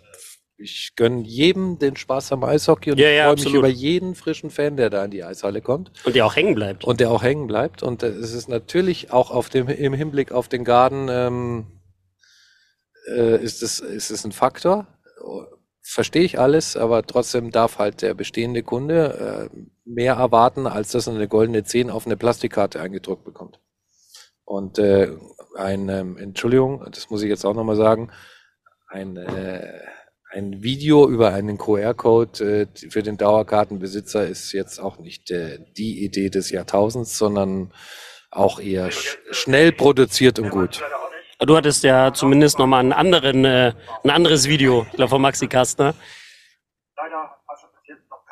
ich gönne jedem den Spaß am Eishockey und Ja, ich ja, freue mich über jeden frischen Fan, der da in die Eishalle kommt Und der auch hängen bleibt. und der auch hängen bleibt. Und äh, es ist natürlich auch auf dem, im Hinblick auf den Garten ähm, äh, ist, es, ist es ein Faktor. Verstehe ich alles, aber trotzdem darf halt der bestehende Kunde äh, mehr erwarten, als dass er eine goldene 10 auf eine Plastikkarte eingedruckt bekommt. Und äh, ein, ähm, Entschuldigung, das muss ich jetzt auch nochmal sagen, ein, äh, ein Video über einen QR-Code äh, für den Dauerkartenbesitzer ist jetzt auch nicht äh, die Idee des Jahrtausends, sondern auch eher sch schnell produziert und gut. Du hattest ja zumindest nochmal einen anderen, äh, ein anderes Video, ich glaube von Maxi Kastner.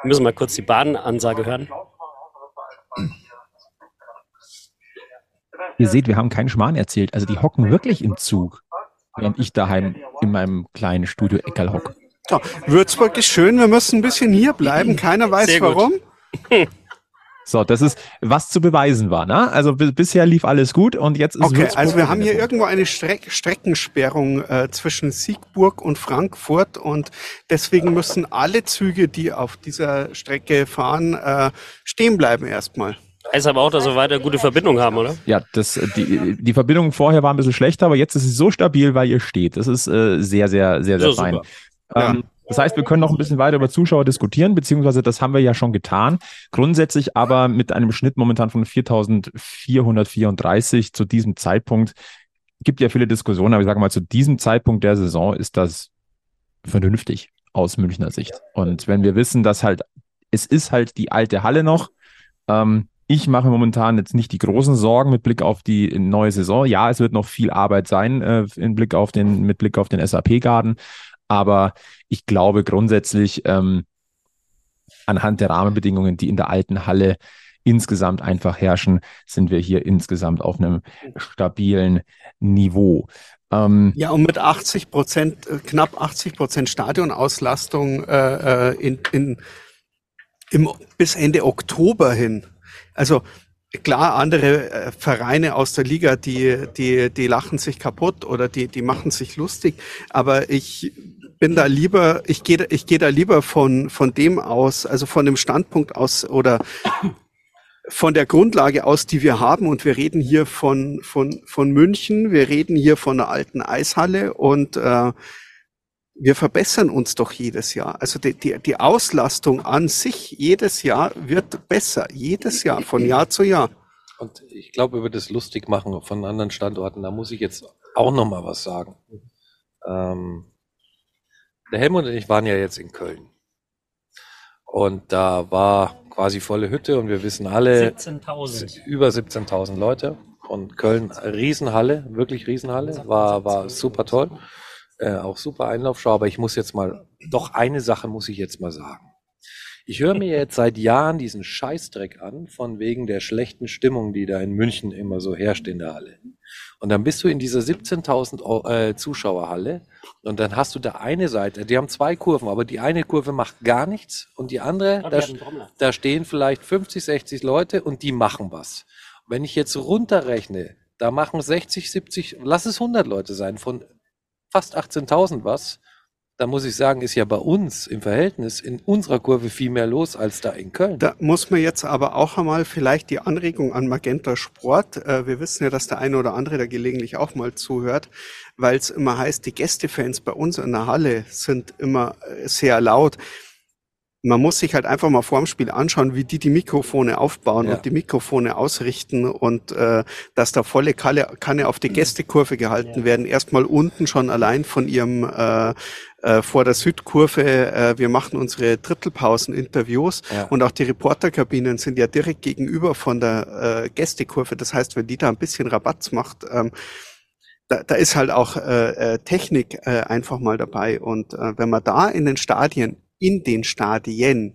Wir müssen mal kurz die Bahnansage hören. Ihr seht, wir haben keinen Schmarrn erzählt. Also die hocken wirklich im Zug, während ich daheim in meinem kleinen Studio Eckerl hocke. So, Würzburg ist schön, wir müssen ein bisschen hier bleiben, keiner weiß Sehr gut. warum. So, das ist, was zu beweisen war. Ne? Also bi- bisher lief alles gut und jetzt ist Okay, Würzburg also wir haben hier irgendwo eine Streck Streckensperrung äh, zwischen Siegburg und Frankfurt und deswegen müssen alle Züge, die auf dieser Strecke fahren, äh, stehen bleiben erstmal. Heißt aber auch, dass wir weiter gute Verbindung haben, oder? Ja, das, die, die Verbindung vorher war ein bisschen schlechter, aber jetzt ist sie so stabil, weil ihr steht. Das ist äh, sehr, sehr, sehr, sehr Ja, fein. Ähm, das heißt, wir können noch ein bisschen weiter über Zuschauer diskutieren, beziehungsweise das haben wir ja schon getan. Grundsätzlich aber mit einem Schnitt momentan von 4.434 zu diesem Zeitpunkt. Gibt ja viele Diskussionen, aber ich sage mal, zu diesem Zeitpunkt der Saison ist das vernünftig aus Münchner Sicht. Und wenn wir wissen, dass halt, es ist halt die alte Halle noch, ähm, ich mache momentan jetzt nicht die großen Sorgen mit Blick auf die neue Saison. Ja, es wird noch viel Arbeit sein äh, in Blick auf den, mit Blick auf den SAP-Garden. Aber ich glaube grundsätzlich ähm, anhand der Rahmenbedingungen, die in der alten Halle insgesamt einfach herrschen, sind wir hier insgesamt auf einem stabilen Niveau. Ähm, Ja, und mit 80 Prozent, äh, knapp 80 Prozent Stadionauslastung äh, äh, in, in, im, bis Ende Oktober hin. Also klar, andere äh, Vereine aus der Liga, die, die, die lachen sich kaputt oder die, die machen sich lustig. Aber ich bin da lieber, ich gehe ich gehe da lieber von, von dem aus, also von dem Standpunkt aus oder von der Grundlage aus, die wir haben. Und wir reden hier von, von, von München, wir reden hier von der alten Eishalle und äh, wir verbessern uns doch jedes Jahr. Also die, die, die Auslastung an sich jedes Jahr wird besser, jedes Jahr, von Jahr zu Jahr. Und ich glaube, über das Lustigmachen von anderen Standorten, da muss ich jetzt auch noch mal was sagen. Ähm, der Helmut und ich waren ja jetzt in Köln. Und da war quasi volle Hütte und wir wissen alle 17.000. über 17.000 Leute und Köln Riesenhalle, wirklich Riesenhalle, war war super toll, äh, auch super Einlaufschau. Aber ich muss jetzt mal, doch eine Sache muss ich jetzt mal sagen. Ich höre mir jetzt seit Jahren diesen Scheißdreck an, von wegen der schlechten Stimmung, die da in München immer so herrscht in der Halle. Und dann bist du in dieser 17.000 äh, Zuschauerhalle und dann hast du da eine Seite, die haben zwei Kurven, aber die eine Kurve macht gar nichts und die andere, Ah, da, da stehen vielleicht 50, 60 Leute und die machen was. Wenn ich jetzt runterrechne, da machen 60, 70, lass es 100 Leute sein, von fast 18.000 was, da muss ich sagen, ist ja bei uns im Verhältnis in unserer Kurve viel mehr los als da in Köln. Da muss man jetzt aber auch einmal vielleicht die Anregung an Magenta Sport. Äh, wir wissen ja, dass der eine oder andere da gelegentlich auch mal zuhört, weil es immer heißt, die Gästefans bei uns in der Halle sind immer äh, sehr laut. Man muss sich halt einfach mal vorm Spiel anschauen, wie die die Mikrofone aufbauen Ja. und die Mikrofone ausrichten und äh, dass da volle Kalle, Kanne auf die Gästekurve gehalten werden. Erstmal unten schon allein von ihrem äh, äh, vor der Südkurve. Äh, wir machen unsere Drittelpausen-Interviews Ja. und auch die Reporterkabinen sind ja direkt gegenüber von der äh, Gästekurve. Das heißt, wenn die da ein bisschen Rabatz macht, ähm, da, da ist halt auch äh, äh, Technik äh, einfach mal dabei. Und äh, wenn man da in den Stadien, in den Stadien,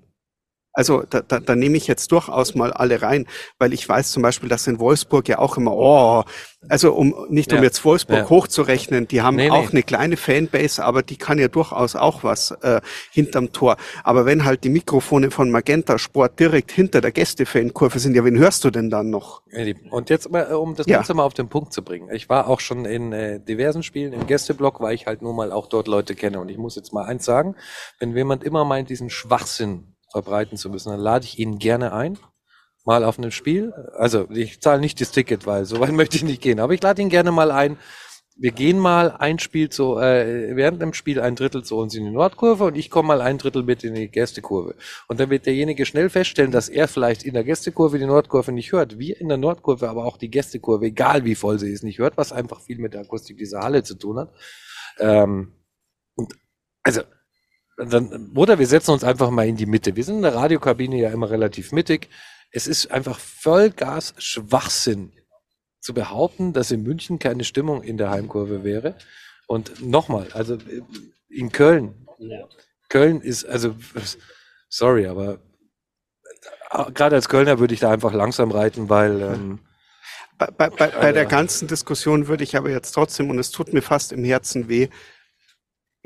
also da, da, da nehme ich jetzt durchaus mal alle rein, weil ich weiß zum Beispiel, dass in Wolfsburg ja auch immer, oh, also um nicht um Ja. jetzt Wolfsburg Ja. hochzurechnen, die haben Nee, nee. auch eine kleine Fanbase, aber die kann ja durchaus auch was äh, hinterm Tor. Aber wenn halt die Mikrofone von Magenta Sport direkt hinter der Gästefankurve sind, ja, wen hörst du denn dann noch? Und jetzt mal, äh, um das Ja. Ganze mal auf den Punkt zu bringen. Ich war auch schon in äh, diversen Spielen im Gästeblock, weil ich halt nur mal auch dort Leute kenne. Und ich muss jetzt mal eins sagen, wenn jemand immer meint, diesen Schwachsinn verbreiten zu müssen, dann lade ich ihn gerne ein. Mal auf ein Spiel. Also ich zahle nicht das Ticket, weil so weit möchte ich nicht gehen. Aber ich lade ihn gerne mal ein. Wir gehen mal ein Spiel zu, äh, während dem Spiel ein Drittel zu uns in die Nordkurve und ich komme mal ein Drittel mit in die Gästekurve. Und dann wird derjenige schnell feststellen, dass er vielleicht in der Gästekurve die Nordkurve nicht hört. Wir in der Nordkurve, aber auch die Gästekurve, egal wie voll sie ist, nicht hört, was einfach viel mit der Akustik dieser Halle zu tun hat. Ähm, und also, dann, oder wir setzen uns einfach mal in die Mitte. Wir sind in der Radiokabine ja immer relativ mittig. Es ist einfach Vollgas Schwachsinn zu behaupten, dass in München keine Stimmung in der Heimkurve wäre. Und nochmal, also in Köln, Ja. Köln ist, also, sorry, aber äh, gerade als Kölner würde ich da einfach langsam reiten, weil ähm, Bei, bei, bei, bei der ganzen Diskussion würde ich aber jetzt trotzdem, und es tut mir fast im Herzen weh,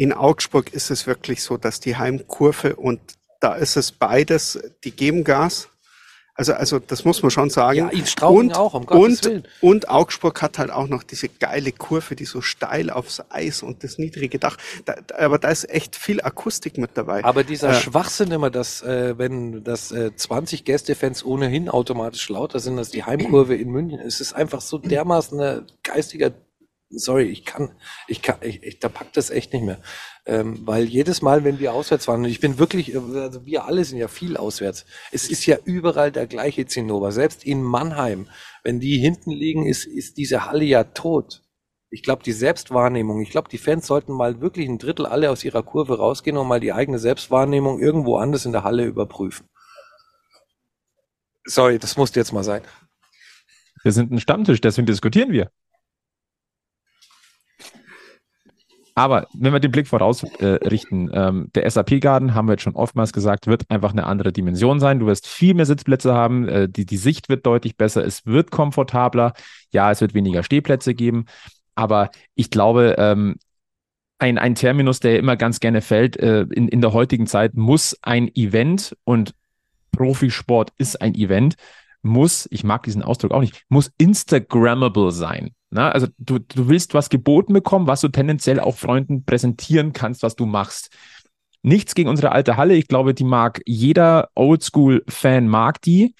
in Augsburg ist es wirklich so, dass die Heimkurve und da ist es beides, die geben Gas. Also, also das muss man schon sagen. ja, in Straubing und, auch, um Gottes und, Willen. und Augsburg hat halt auch noch diese geile Kurve, die so steil aufs Eis und das niedrige Dach. Da, aber da ist echt viel Akustik mit dabei. Aber dieser Äh, Schwachsinn immer, dass äh, wenn das äh, 20 Gästefans ohnehin automatisch lauter sind als die Heimkurve in München, es ist einfach so dermaßen ein geistiger, sorry, ich kann, ich kann, ich, ich da packt das echt nicht mehr. Ähm, weil jedes Mal, wenn wir auswärts waren, und ich bin wirklich, äh, also wir alle sind ja viel auswärts, es ist ja überall der gleiche Zinnober. Selbst in Mannheim, wenn die hinten liegen, ist, ist diese Halle ja tot. Ich glaube, die Selbstwahrnehmung, ich glaube, die Fans sollten mal wirklich ein Drittel alle aus ihrer Kurve rausgehen und mal die eigene Selbstwahrnehmung irgendwo anders in der Halle überprüfen. Sorry, das musste jetzt mal sein. Wir sind ein Stammtisch, deswegen diskutieren wir. Aber wenn wir den Blick voraus äh, ähm, der SAP-Garden, haben wir jetzt schon oftmals gesagt, wird einfach eine andere Dimension sein. Du wirst viel mehr Sitzplätze haben, äh, die, die Sicht wird deutlich besser, es wird komfortabler. Ja, es wird weniger Stehplätze geben, aber ich glaube, ähm, ein, ein Terminus, der immer ganz gerne fällt, äh, in, in der heutigen Zeit muss ein Event und Profisport ist ein Event, muss, ich mag diesen Ausdruck auch nicht, muss Instagrammable sein. Na, also du, du willst was geboten bekommen, was du tendenziell auch Freunden präsentieren kannst, was du machst. Nichts gegen unsere alte Halle. Ich glaube, die mag jeder Oldschool-Fan mag die,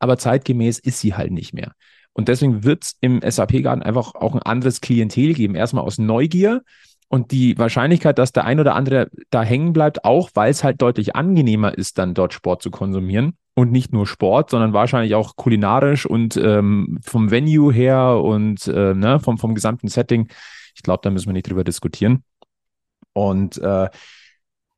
aber zeitgemäß ist sie halt nicht mehr. Und deswegen wird es im SAP-Garten einfach auch ein anderes Klientel geben. Erstmal aus Neugier und die Wahrscheinlichkeit, dass der ein oder andere da hängen bleibt, auch weil es halt deutlich angenehmer ist, dann dort Sport zu konsumieren. Und nicht nur Sport, sondern wahrscheinlich auch kulinarisch und ähm, vom Venue her und äh, ne, vom, vom gesamten Setting. Ich glaube, da müssen wir nicht drüber diskutieren. Und äh,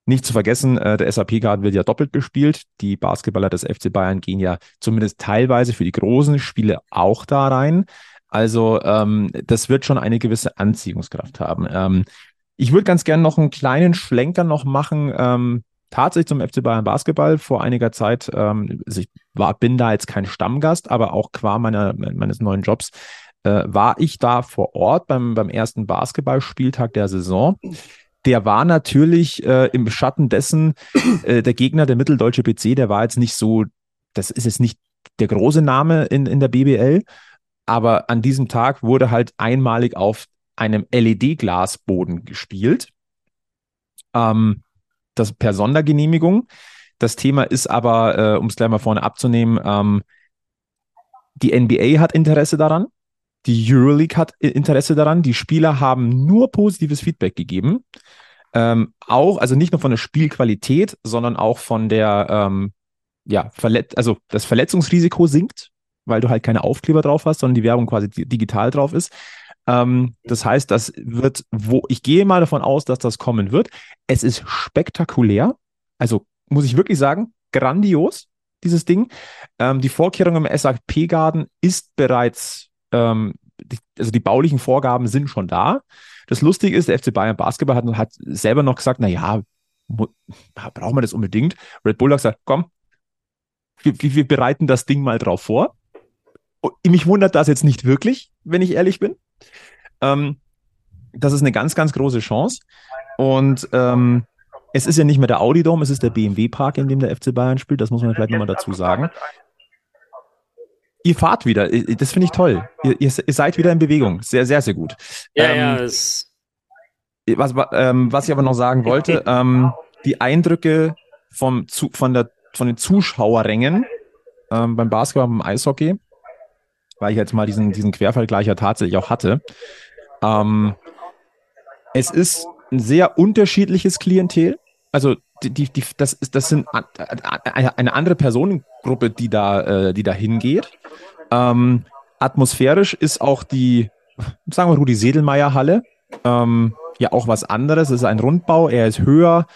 Nicht zu vergessen, äh, der SAP-Garden wird ja doppelt bespielt. Die Basketballer des FC Bayern gehen ja zumindest teilweise für die großen Spiele auch da rein. Also ähm, das wird schon eine gewisse Anziehungskraft haben. Ähm, ich würde ganz gerne noch einen kleinen Schlenker noch machen. Ähm, tatsächlich zum FC Bayern Basketball vor einiger Zeit. Ähm, also ich war, bin da jetzt kein Stammgast, aber auch qua meiner, meines neuen Jobs äh, war ich da vor Ort beim, beim ersten Basketballspieltag der Saison der war natürlich äh, im Schatten dessen, äh, der Gegner, der mitteldeutsche PC, der war jetzt nicht so, das ist jetzt nicht der große Name in, in der BBL, aber an diesem Tag wurde halt einmalig auf einem LED-Glasboden gespielt. Ähm, das per Sondergenehmigung. Das Thema ist aber, äh, um es gleich mal vorne abzunehmen, ähm, die NBA hat Interesse daran. Die Euroleague hat Interesse daran. Die Spieler haben nur positives Feedback gegeben. Ähm, auch, also nicht nur von der Spielqualität, sondern auch von der, ähm, ja, Verlet also das Verletzungsrisiko sinkt, weil du halt keine Aufkleber drauf hast, sondern die Werbung quasi digital drauf ist. Ähm, das heißt, das wird, wo ich gehe mal davon aus, dass das kommen wird. Es ist spektakulär. Also muss ich wirklich sagen, grandios, dieses Ding. Ähm, die Vorkehrung im SAP-Garden ist bereits ähm, die, also die baulichen Vorgaben sind schon da. Das Lustige ist, der FC Bayern Basketball hat, hat selber noch gesagt, na ja, brauchen wir das unbedingt? Red Bull hat gesagt, komm, wir, wir bereiten das Ding mal drauf vor. Und mich wundert das jetzt nicht wirklich, wenn ich ehrlich bin. Ähm, das ist eine ganz, ganz große Chance. Und ähm, es ist ja nicht mehr der Audi Dome, es ist der BMW Park, in dem der FC Bayern spielt. Das muss man vielleicht nochmal dazu sagen ihr fahrt wieder. Das finde ich toll. Ihr, ihr, seid wieder in Bewegung. Sehr, sehr, sehr gut. Ja, ähm, ja. Es was, ähm, was ich aber noch sagen wollte, ähm, die Eindrücke vom, zu, von, der, von den Zuschauerrängen ähm, beim Basketball, beim Eishockey, weil ich jetzt mal diesen, diesen Quervergleich ja tatsächlich auch hatte. Ähm, es ist ein sehr unterschiedliches Klientel. Also die, die, die, das, ist, das sind eine andere Personengruppe, die da, äh, die da hingeht. Ähm, atmosphärisch ist auch die, sagen wir Rudi Sedelmeier Halle, ähm, ja auch was anderes. Es ist ein Rundbau, er ist höher.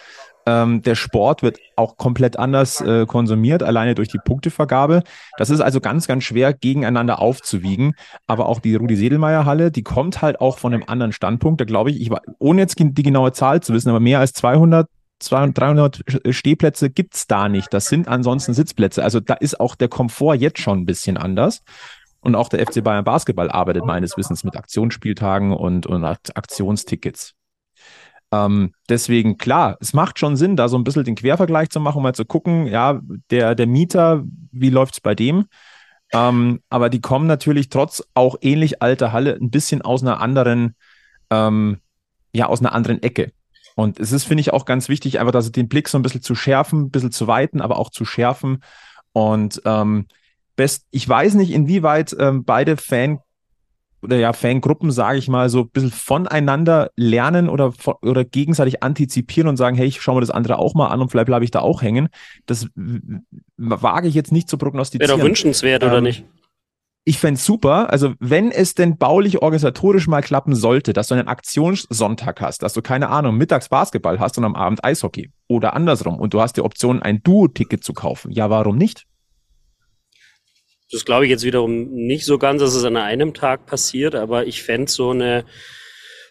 Ähm, der Sport wird auch komplett anders äh, konsumiert, alleine durch die Punktevergabe. Das ist also ganz, ganz schwer gegeneinander aufzuwiegen. Aber auch die Rudi Sedelmeier Halle, die kommt halt auch von einem anderen Standpunkt. Da glaube ich, ich war, ohne jetzt die genaue Zahl zu wissen, aber mehr als 200 200, 300 Stehplätze gibt es da nicht. Das sind ansonsten Sitzplätze. Also da ist auch der Komfort jetzt schon ein bisschen anders. Und auch der FC Bayern Basketball arbeitet meines Wissens mit Aktionsspieltagen und, und Aktionstickets. Ähm, deswegen, klar, es macht schon Sinn, da so ein bisschen den Quervergleich zu machen, mal zu gucken, ja, der, der Mieter, wie läuft es bei dem? Ähm, aber die kommen natürlich trotz auch ähnlich alter Halle ein bisschen aus einer anderen, ähm, ja, aus einer anderen Ecke. Und es ist, finde ich, auch ganz wichtig, einfach dass den Blick so ein bisschen zu schärfen, ein bisschen zu weiten, aber auch zu schärfen. Und ähm, best, ich weiß nicht, inwieweit ähm, beide Fan oder ja, Fangruppen, sage ich mal, so ein bisschen voneinander lernen oder, oder gegenseitig antizipieren und sagen, hey, ich schaue mir das andere auch mal an und vielleicht bleibe ich da auch hängen. Das wage ich jetzt nicht zu prognostizieren. Wäre doch wünschenswert, ähm, oder nicht? ich fände super, also wenn es denn baulich organisatorisch mal klappen sollte, dass du einen Aktionssonntag hast, dass du keine Ahnung, mittags Basketball hast und am Abend Eishockey oder andersrum und du hast die Option, ein Duo-Ticket zu kaufen. Ja, warum nicht? Das glaube ich jetzt wiederum nicht so ganz, dass es an einem Tag passiert, aber ich fände so eine,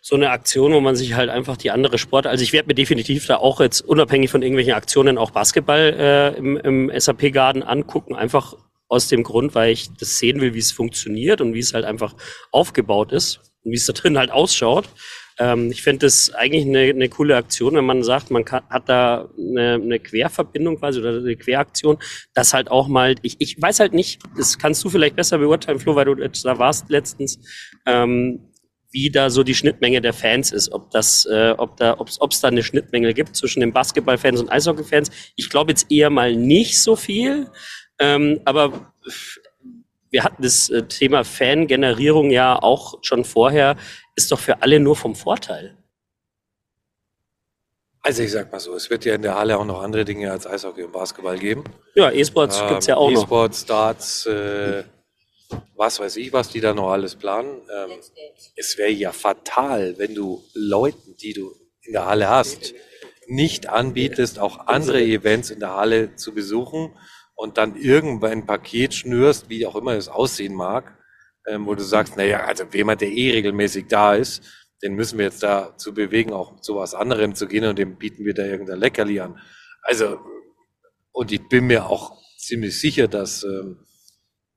so eine Aktion, wo man sich halt einfach die andere Sport, also ich werde mir definitiv da auch jetzt unabhängig von irgendwelchen Aktionen auch Basketball äh, im, im SAP-Garden angucken, einfach aus dem Grund, weil ich das sehen will, wie es funktioniert und wie es halt einfach aufgebaut ist und wie es da drin halt ausschaut. Ähm, ich finde das eigentlich eine, eine coole Aktion, wenn man sagt, man kann, hat da eine, eine Querverbindung quasi oder eine Queraktion, das halt auch mal, ich, ich weiß halt nicht, das kannst du vielleicht besser beurteilen, Flo, weil du da warst letztens, ähm, wie da so die Schnittmenge der Fans ist, ob das, äh, ob da, ob es da eine Schnittmenge gibt zwischen den Basketballfans und Eishockeyfans. Ich glaube jetzt eher mal nicht so viel. Ähm, aber wir hatten das äh, Thema Fangenerierung ja auch schon vorher, ist doch für alle nur vom Vorteil. Also ich sag mal so, es wird ja in der Halle auch noch andere Dinge als Eishockey und Basketball geben. Ja, E-Sports ähm, gibt es ja auch e noch. E-Sports, Darts, äh, was weiß ich, was die da noch alles planen. Ähm, es wäre ja fatal, wenn du Leuten, die du in der Halle hast, nicht anbietest, auch andere Events in der Halle zu besuchen und dann irgendwann ein Paket schnürst, wie auch immer es aussehen mag, ähm, wo du sagst, naja, also jemand, der eh regelmäßig da ist, den müssen wir jetzt dazu bewegen, auch zu was anderem zu gehen und dem bieten wir da irgendein Leckerli an. Also, und ich bin mir auch ziemlich sicher, dass ähm,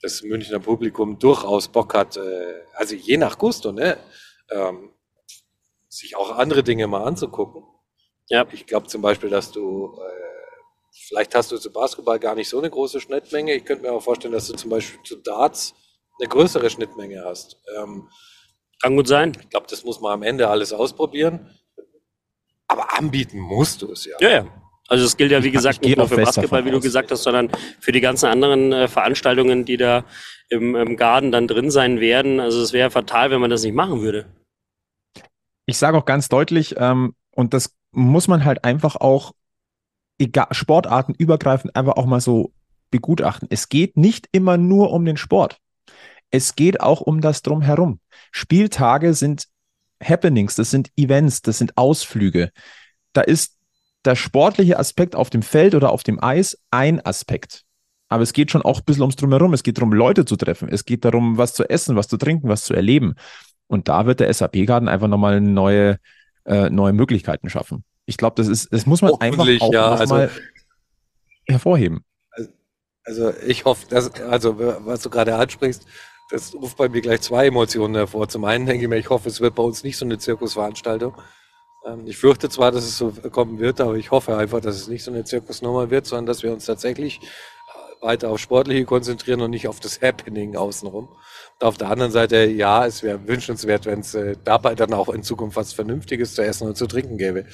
das Münchner Publikum durchaus Bock hat, äh, also je nach Gusto, ne, ähm, sich auch andere Dinge mal anzugucken. Ja. Ich glaube zum Beispiel, dass du, äh, vielleicht hast du zu Basketball gar nicht so eine große Schnittmenge. Ich könnte mir auch vorstellen, dass du zum Beispiel zu Darts eine größere Schnittmenge hast. Ähm, Kann gut sein. Ich glaube, das muss man am Ende alles ausprobieren. Aber anbieten musst du es ja. Ja, ja. Also es gilt ja, wie gesagt, nicht nur für Basketball, wie du gesagt hast, sondern für die ganzen anderen äh, Veranstaltungen, die da im, im Garten dann drin sein werden. Also es wäre fatal, wenn man das nicht machen würde. Ich sage auch ganz deutlich, ähm, und das muss man halt einfach auch egal, Sportarten übergreifend einfach auch mal so begutachten. Es geht nicht immer nur um den Sport. Es geht auch um das Drumherum. Spieltage sind Happenings, das sind Events, das sind Ausflüge. Da ist der sportliche Aspekt auf dem Feld oder auf dem Eis ein Aspekt. Aber es geht schon auch ein bisschen ums Drumherum. Es geht darum, Leute zu treffen. Es geht darum, was zu essen, was zu trinken, was zu erleben. Und da wird der SAP-Garten einfach nochmal neue, äh, neue Möglichkeiten schaffen. Ich glaube, das ist, das muss man einfach auch ja, also, hervorheben. Also ich hoffe, dass, also was du gerade ansprichst, das ruft bei mir gleich zwei Emotionen hervor. Zum einen denke ich mir, ich hoffe, es wird bei uns nicht so eine Zirkusveranstaltung. Ähm, ich fürchte zwar, dass es so kommen wird, aber ich hoffe einfach, dass es nicht so eine Zirkusnummer wird, sondern dass wir uns tatsächlich äh, weiter auf Sportliche konzentrieren und nicht auf das Happening außenrum. Und auf der anderen Seite, ja, es wäre wünschenswert, wenn es äh, dabei dann auch in Zukunft was Vernünftiges zu essen und zu trinken gäbe.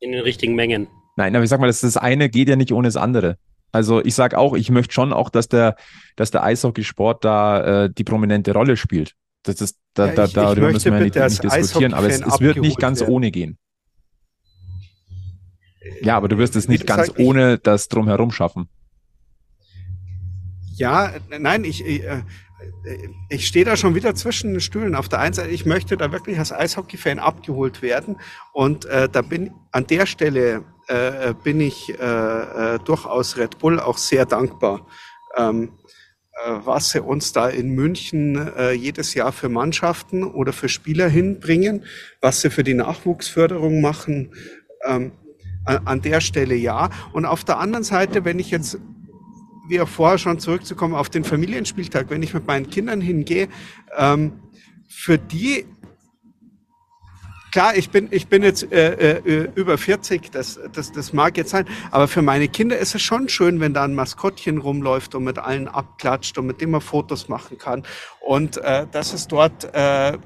In den richtigen Mengen. Nein, aber ich sag mal, das, das eine geht ja nicht ohne das andere. Also ich sage auch, ich möchte schon auch, dass der, dass der Eishockeysport da äh, die prominente Rolle spielt. Das ist, da, ja, ich, da, darüber müssen wir nicht, nicht diskutieren, aber es, es, wird nicht ganz werden. ohne gehen. Ja, aber du wirst es nicht ganz gesagt, ohne das drumherum schaffen. Ja, nein, ich, ich, äh, ich stehe da schon wieder zwischen den Stühlen. Auf der einen Seite, ich möchte da wirklich als Eishockey-Fan abgeholt werden und äh, da bin an der Stelle äh, bin ich äh, äh, durchaus Red Bull auch sehr dankbar, ähm, äh, was sie uns da in München äh, jedes Jahr für Mannschaften oder für Spieler hinbringen, was sie für die Nachwuchsförderung machen. Ähm, an der Stelle ja. Und auf der anderen Seite, wenn ich jetzt wie auch vorher schon zurückzukommen auf den Familienspieltag, wenn ich mit meinen Kindern hingehe, ähm, für die Klar, ich bin, ich bin jetzt äh, äh, über 40, das, das, das mag jetzt sein, aber für meine Kinder ist es schon schön, wenn da ein Maskottchen rumläuft und mit allen abklatscht und mit dem man Fotos machen kann. Und äh, dass es dort äh,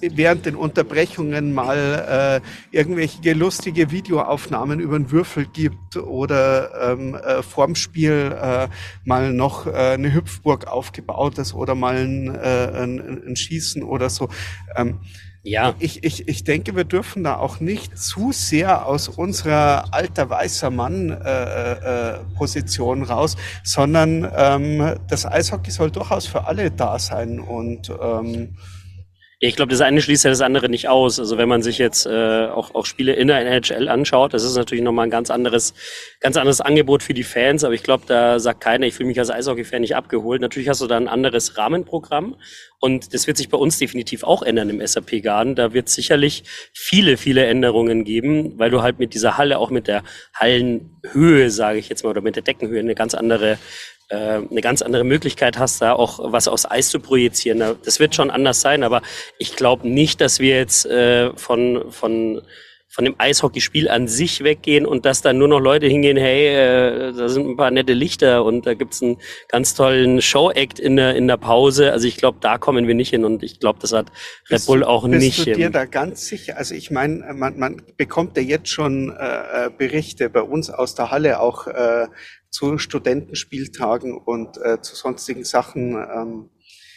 während den Unterbrechungen mal äh, irgendwelche lustige Videoaufnahmen über einen Würfel gibt oder ähm, äh, vorm Spiel äh, mal noch äh, eine Hüpfburg aufgebaut ist oder mal ein, äh, ein, ein Schießen oder so. Ähm, ja. Ich, ich, ich denke, wir dürfen da auch nicht zu sehr aus unserer alter weißer Mann äh, äh, Position raus, sondern ähm, das Eishockey soll durchaus für alle da sein und ähm, ich glaube, das eine schließt ja das andere nicht aus. Also wenn man sich jetzt äh, auch, auch Spiele in der NHL anschaut, das ist natürlich nochmal ein ganz anderes, ganz anderes Angebot für die Fans. Aber ich glaube, da sagt keiner, ich fühle mich als Eishockey-Fan nicht abgeholt. Natürlich hast du da ein anderes Rahmenprogramm. Und das wird sich bei uns definitiv auch ändern im SAP-Garden. Da wird sicherlich viele, viele Änderungen geben, weil du halt mit dieser Halle, auch mit der Hallenhöhe, sage ich jetzt mal, oder mit der Deckenhöhe eine ganz andere eine ganz andere Möglichkeit hast, da auch was aus Eis zu projizieren. Das wird schon anders sein, aber ich glaube nicht, dass wir jetzt äh, von, von, von dem Eishockeyspiel an sich weggehen und dass dann nur noch Leute hingehen, hey, äh, da sind ein paar nette Lichter und da gibt's einen ganz tollen Show-Act in der, in der Pause. Also ich glaube, da kommen wir nicht hin und ich glaube, das hat Red Bull auch bist nicht. Bist du dir da ganz sicher? Also ich meine, man, man bekommt ja jetzt schon äh, Berichte bei uns aus der Halle auch äh, zu Studentenspieltagen und äh, zu sonstigen Sachen. Ähm.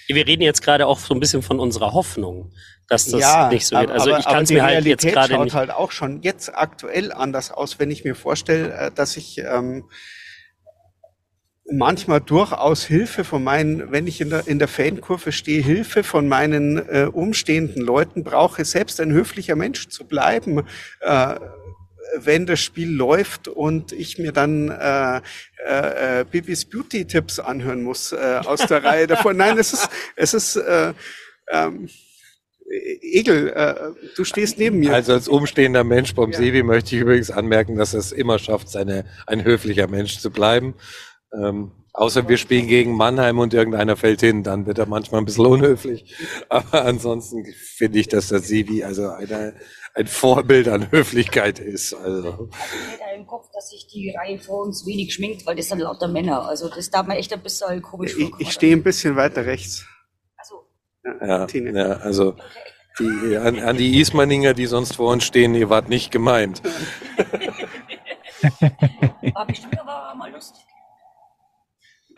Wir reden jetzt gerade auch so ein bisschen von unserer Hoffnung, dass das ja, nicht so wird. Also aber, ich kann es mir halt jetzt gerade nicht. halt auch schon jetzt aktuell anders aus, wenn ich mir vorstelle, äh, dass ich ähm, manchmal durchaus Hilfe von meinen, wenn ich in der, in der Fankurve stehe, Hilfe von meinen äh, umstehenden Leuten brauche, selbst ein höflicher Mensch zu bleiben. Äh, wenn das Spiel läuft und ich mir dann äh, äh, Bibis Beauty Tipps anhören muss äh, aus der Reihe davor. Nein, es ist, es ist äh, ähm, Egel, äh, du stehst neben mir. Also als umstehender Mensch beim ja. Sebi möchte ich übrigens anmerken, dass er es immer schafft, seine, ein höflicher Mensch zu bleiben. Ähm, außer wir spielen gegen Mannheim und irgendeiner fällt hin, dann wird er manchmal ein bisschen unhöflich. Aber ansonsten finde ich, dass der Sebi also eine, ein Vorbild an Höflichkeit ist. Also. Ich hätte im Kopf, dass sich die Reihe vor uns wenig schminkt, weil das sind lauter Männer. Also das darf man echt ein bisschen komisch Ich, ich stehe ein bisschen weiter rechts. Ja, ja, also die, an, an die Ismaninger, die sonst vor uns stehen, ihr wart nicht gemeint. War bestimmt aber mal lustig.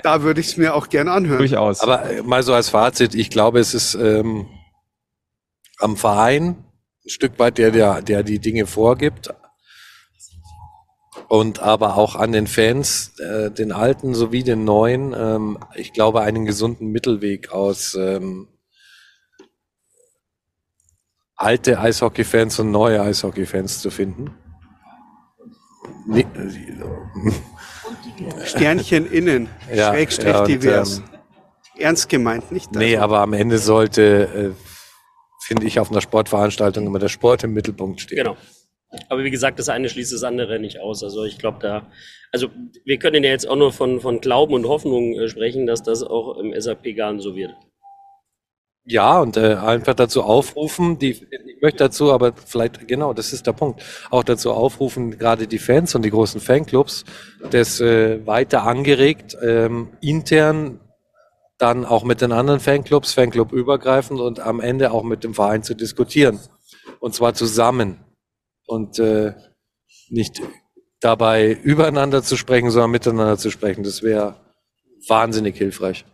Da würde ich es mir auch gerne anhören. Durchaus. Aber äh, mal so als Fazit, ich glaube, es ist ähm, am Verein ein Stück weit der, der, der die Dinge vorgibt. Und aber auch an den Fans, äh, den alten sowie den neuen, ähm, ich glaube, einen gesunden Mittelweg aus ähm, alte Eishockey-Fans und neue Eishockey-Fans zu finden. Nee. Sternchen innen, ja, Schrägstrich ja, und, divers. Ähm, Ernst gemeint, nicht? Also. Nee, aber am Ende sollte, äh, finde ich, auf einer Sportveranstaltung immer der Sport im Mittelpunkt stehen. Genau. Aber wie gesagt, das eine schließt das andere nicht aus. Also ich glaube da, also wir können ja jetzt auch nur von, von Glauben und Hoffnung äh, sprechen, dass das auch im SAP gar nicht so wird. Ja, und äh, einfach dazu aufrufen, die, ich möchte dazu aber vielleicht, genau, das ist der Punkt, auch dazu aufrufen, gerade die Fans und die großen Fanclubs, das äh, weiter angeregt, ähm, intern dann auch mit den anderen Fanclubs, Fanclub übergreifend und am Ende auch mit dem Verein zu diskutieren. Und zwar zusammen. Und äh, nicht dabei übereinander zu sprechen, sondern miteinander zu sprechen. Das wäre wahnsinnig hilfreich.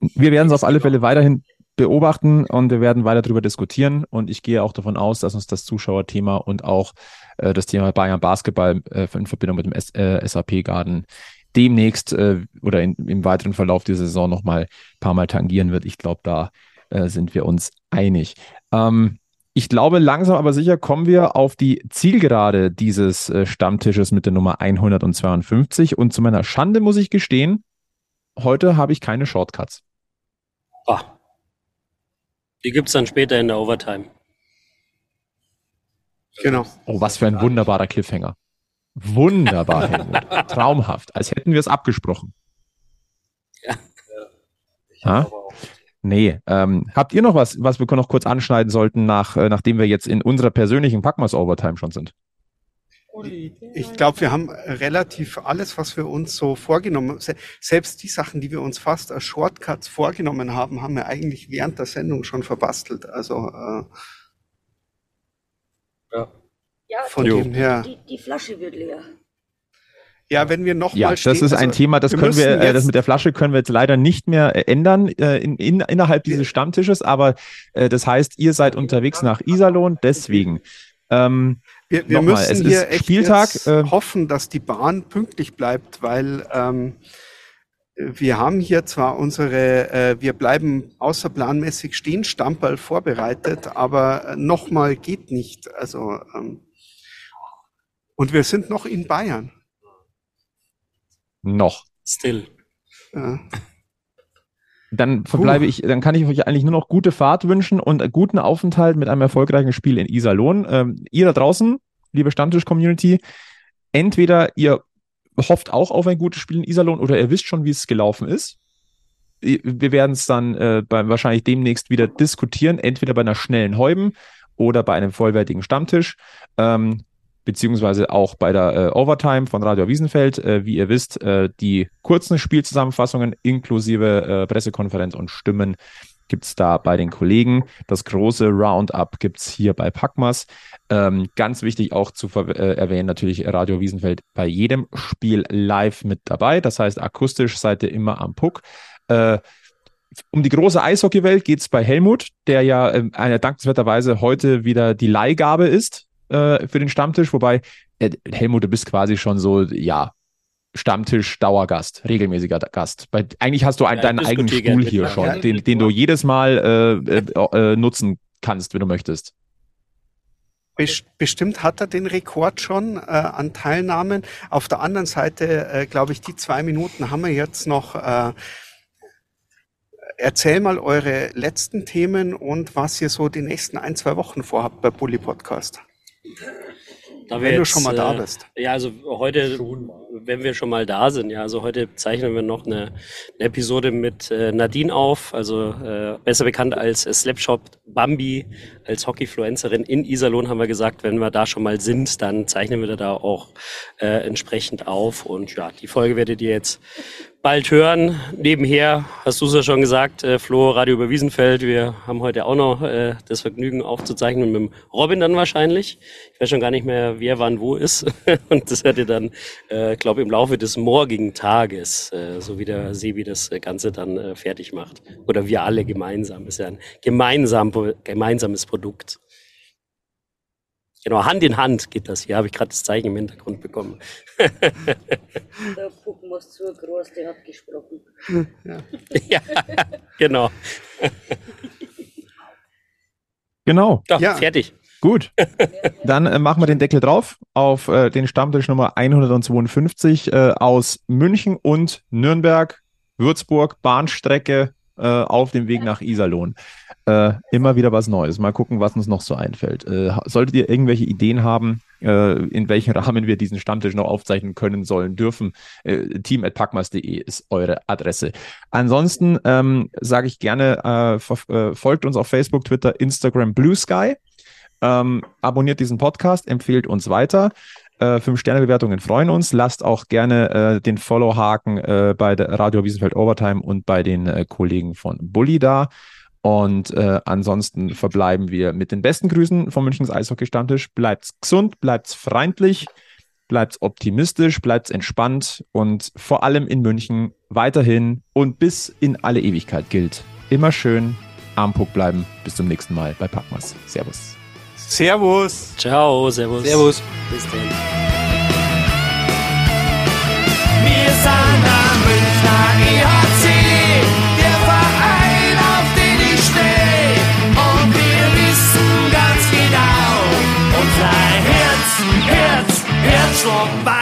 Wir werden es auf alle Fälle weiterhin beobachten und wir werden weiter darüber diskutieren. Und ich gehe auch davon aus, dass uns das Zuschauerthema und auch äh, das Thema Bayern Basketball äh, in Verbindung mit dem S äh, SAP-Garden demnächst äh, oder in, im weiteren Verlauf dieser Saison nochmal ein paar Mal tangieren wird. Ich glaube, da äh, sind wir uns einig. Ähm, ich glaube, langsam aber sicher kommen wir auf die Zielgerade dieses äh, Stammtisches mit der Nummer 152. Und zu meiner Schande muss ich gestehen, heute habe ich keine Shortcuts. Ah. Die gibt es dann später in der Overtime. Genau. Oh, was für ein wunderbarer Cliffhanger. Wunderbar, Helmut. Traumhaft. Als hätten wir es abgesprochen. Ja. ja nee. Ähm, habt ihr noch was, was wir noch kurz anschneiden sollten, nach, äh, nachdem wir jetzt in unserer persönlichen Packmas Overtime schon sind? Ich glaube, wir haben relativ alles, was wir uns so vorgenommen haben. Selbst die Sachen, die wir uns fast als Shortcuts vorgenommen haben, haben wir eigentlich während der Sendung schon verbastelt. Also äh, ja. ja, von die, dem her. Die, die, Flasche wird leer. Ja, wenn wir noch ja, mal stehen, das ist ein also, Thema, das wir können wir, äh, das mit der Flasche können wir jetzt leider nicht mehr äh, ändern äh, in, in, innerhalb dieses Stammtisches, aber äh, das heißt, ihr seid unterwegs nach Iserlohn, deswegen. Ähm, wir, wir müssen hier echt Spieltag, äh, hoffen, dass die Bahn pünktlich bleibt, weil ähm, wir haben hier zwar unsere, äh, wir bleiben außerplanmäßig stehen, Stamperl vorbereitet, aber nochmal geht nicht. Also ähm, und wir sind noch in Bayern. Noch. Still. Ja. Dann verbleibe uh. ich, dann kann ich euch eigentlich nur noch gute Fahrt wünschen und guten Aufenthalt mit einem erfolgreichen Spiel in Iserlohn. Ähm, ihr da draußen, liebe Stammtisch-Community, entweder ihr hofft auch auf ein gutes Spiel in Iserlohn oder ihr wisst schon, wie es gelaufen ist. Wir werden es dann äh, bei, wahrscheinlich demnächst wieder diskutieren, entweder bei einer schnellen Heuben oder bei einem vollwertigen Stammtisch. Ähm, beziehungsweise auch bei der äh, Overtime von Radio Wiesenfeld. Äh, wie ihr wisst, äh, die kurzen Spielzusammenfassungen inklusive äh, Pressekonferenz und Stimmen gibt es da bei den Kollegen. Das große Roundup gibt es hier bei Packmas. Ähm, ganz wichtig auch zu äh, erwähnen, natürlich Radio Wiesenfeld bei jedem Spiel live mit dabei. Das heißt, akustisch seid ihr immer am Puck. Äh, um die große Eishockeywelt geht es bei Helmut, der ja äh, dankenswerterweise heute wieder die Leihgabe ist äh, für den Stammtisch, wobei äh, Helmut, du bist quasi schon so, ja, Stammtisch, Dauergast, regelmäßiger Gast. Bei, eigentlich hast du ein, ja, deinen eigenen Stuhl hier schon, ja, den, den du jedes Mal äh, äh, äh, nutzen kannst, wenn du möchtest. bestimmt hat er den Rekord schon äh, an Teilnahmen. Auf der anderen Seite, äh, glaube ich, die zwei Minuten haben wir jetzt noch. Äh, erzähl mal eure letzten Themen und was ihr so die nächsten ein, zwei Wochen vorhabt bei Bully Podcast. Da wenn jetzt, du schon mal da äh, bist. Ja, also heute, wenn wir schon mal da sind, ja, also heute zeichnen wir noch eine, eine Episode mit äh, Nadine auf, also äh, besser bekannt als äh, Slapshop Bambi, als Hockeyfluencerin in Iserlohn haben wir gesagt, wenn wir da schon mal sind, dann zeichnen wir da auch äh, entsprechend auf. Und ja, die Folge werdet ihr jetzt bald hören. Nebenher hast du es ja schon gesagt, äh, Flo, Radio über Wiesenfeld. Wir haben heute auch noch äh, das Vergnügen aufzuzeichnen mit dem Robin dann wahrscheinlich. Ich weiß schon gar nicht mehr, wer wann wo ist. Und das werdet ihr dann, äh, glaube im Laufe des morgigen Tages, äh, so wie der Sebi das Ganze dann äh, fertig macht. Oder wir alle gemeinsam. Ist ja ein gemeinsam, gemeinsames Produkt. Genau, Hand in Hand geht das hier, habe ich gerade das Zeichen im Hintergrund bekommen. Der Puppen ist zu groß, der hat gesprochen. Ja, ja genau. Genau. Doch, ja. fertig. Gut, dann äh, machen wir den Deckel drauf auf äh, den Stammtisch Nummer 152 äh, aus München und Nürnberg, Würzburg, Bahnstrecke äh, auf dem Weg nach Iserlohn. Äh, immer wieder was Neues. Mal gucken, was uns noch so einfällt. Äh, solltet ihr irgendwelche Ideen haben, äh, in welchem Rahmen wir diesen Stammtisch noch aufzeichnen können, sollen, dürfen, äh, team.packmas.de ist eure Adresse. Ansonsten ähm, sage ich gerne, äh, folgt uns auf Facebook, Twitter, Instagram, Blue Sky. Ähm, abonniert diesen Podcast, empfehlt uns weiter. Äh, Fünf-Sterne-Bewertungen freuen uns. Lasst auch gerne äh, den Follow-Haken äh, bei Radio Wiesenfeld Overtime und bei den äh, Kollegen von Bully da. Und äh, ansonsten verbleiben wir mit den besten Grüßen vom Münchens Eishockey-Stammtisch. Bleibt's gesund, bleibt's freundlich, bleibt's optimistisch, bleibt's entspannt und vor allem in München weiterhin und bis in alle Ewigkeit gilt. Immer schön am Puck bleiben. Bis zum nächsten Mal bei Packmas. Servus. Servus. Ciao, servus. Servus. Bis dann. Wir sind am Münchner EHC, der Verein, auf den ich stehe. Und wir wissen ganz genau, unser Herz, Herz, Herzschlag.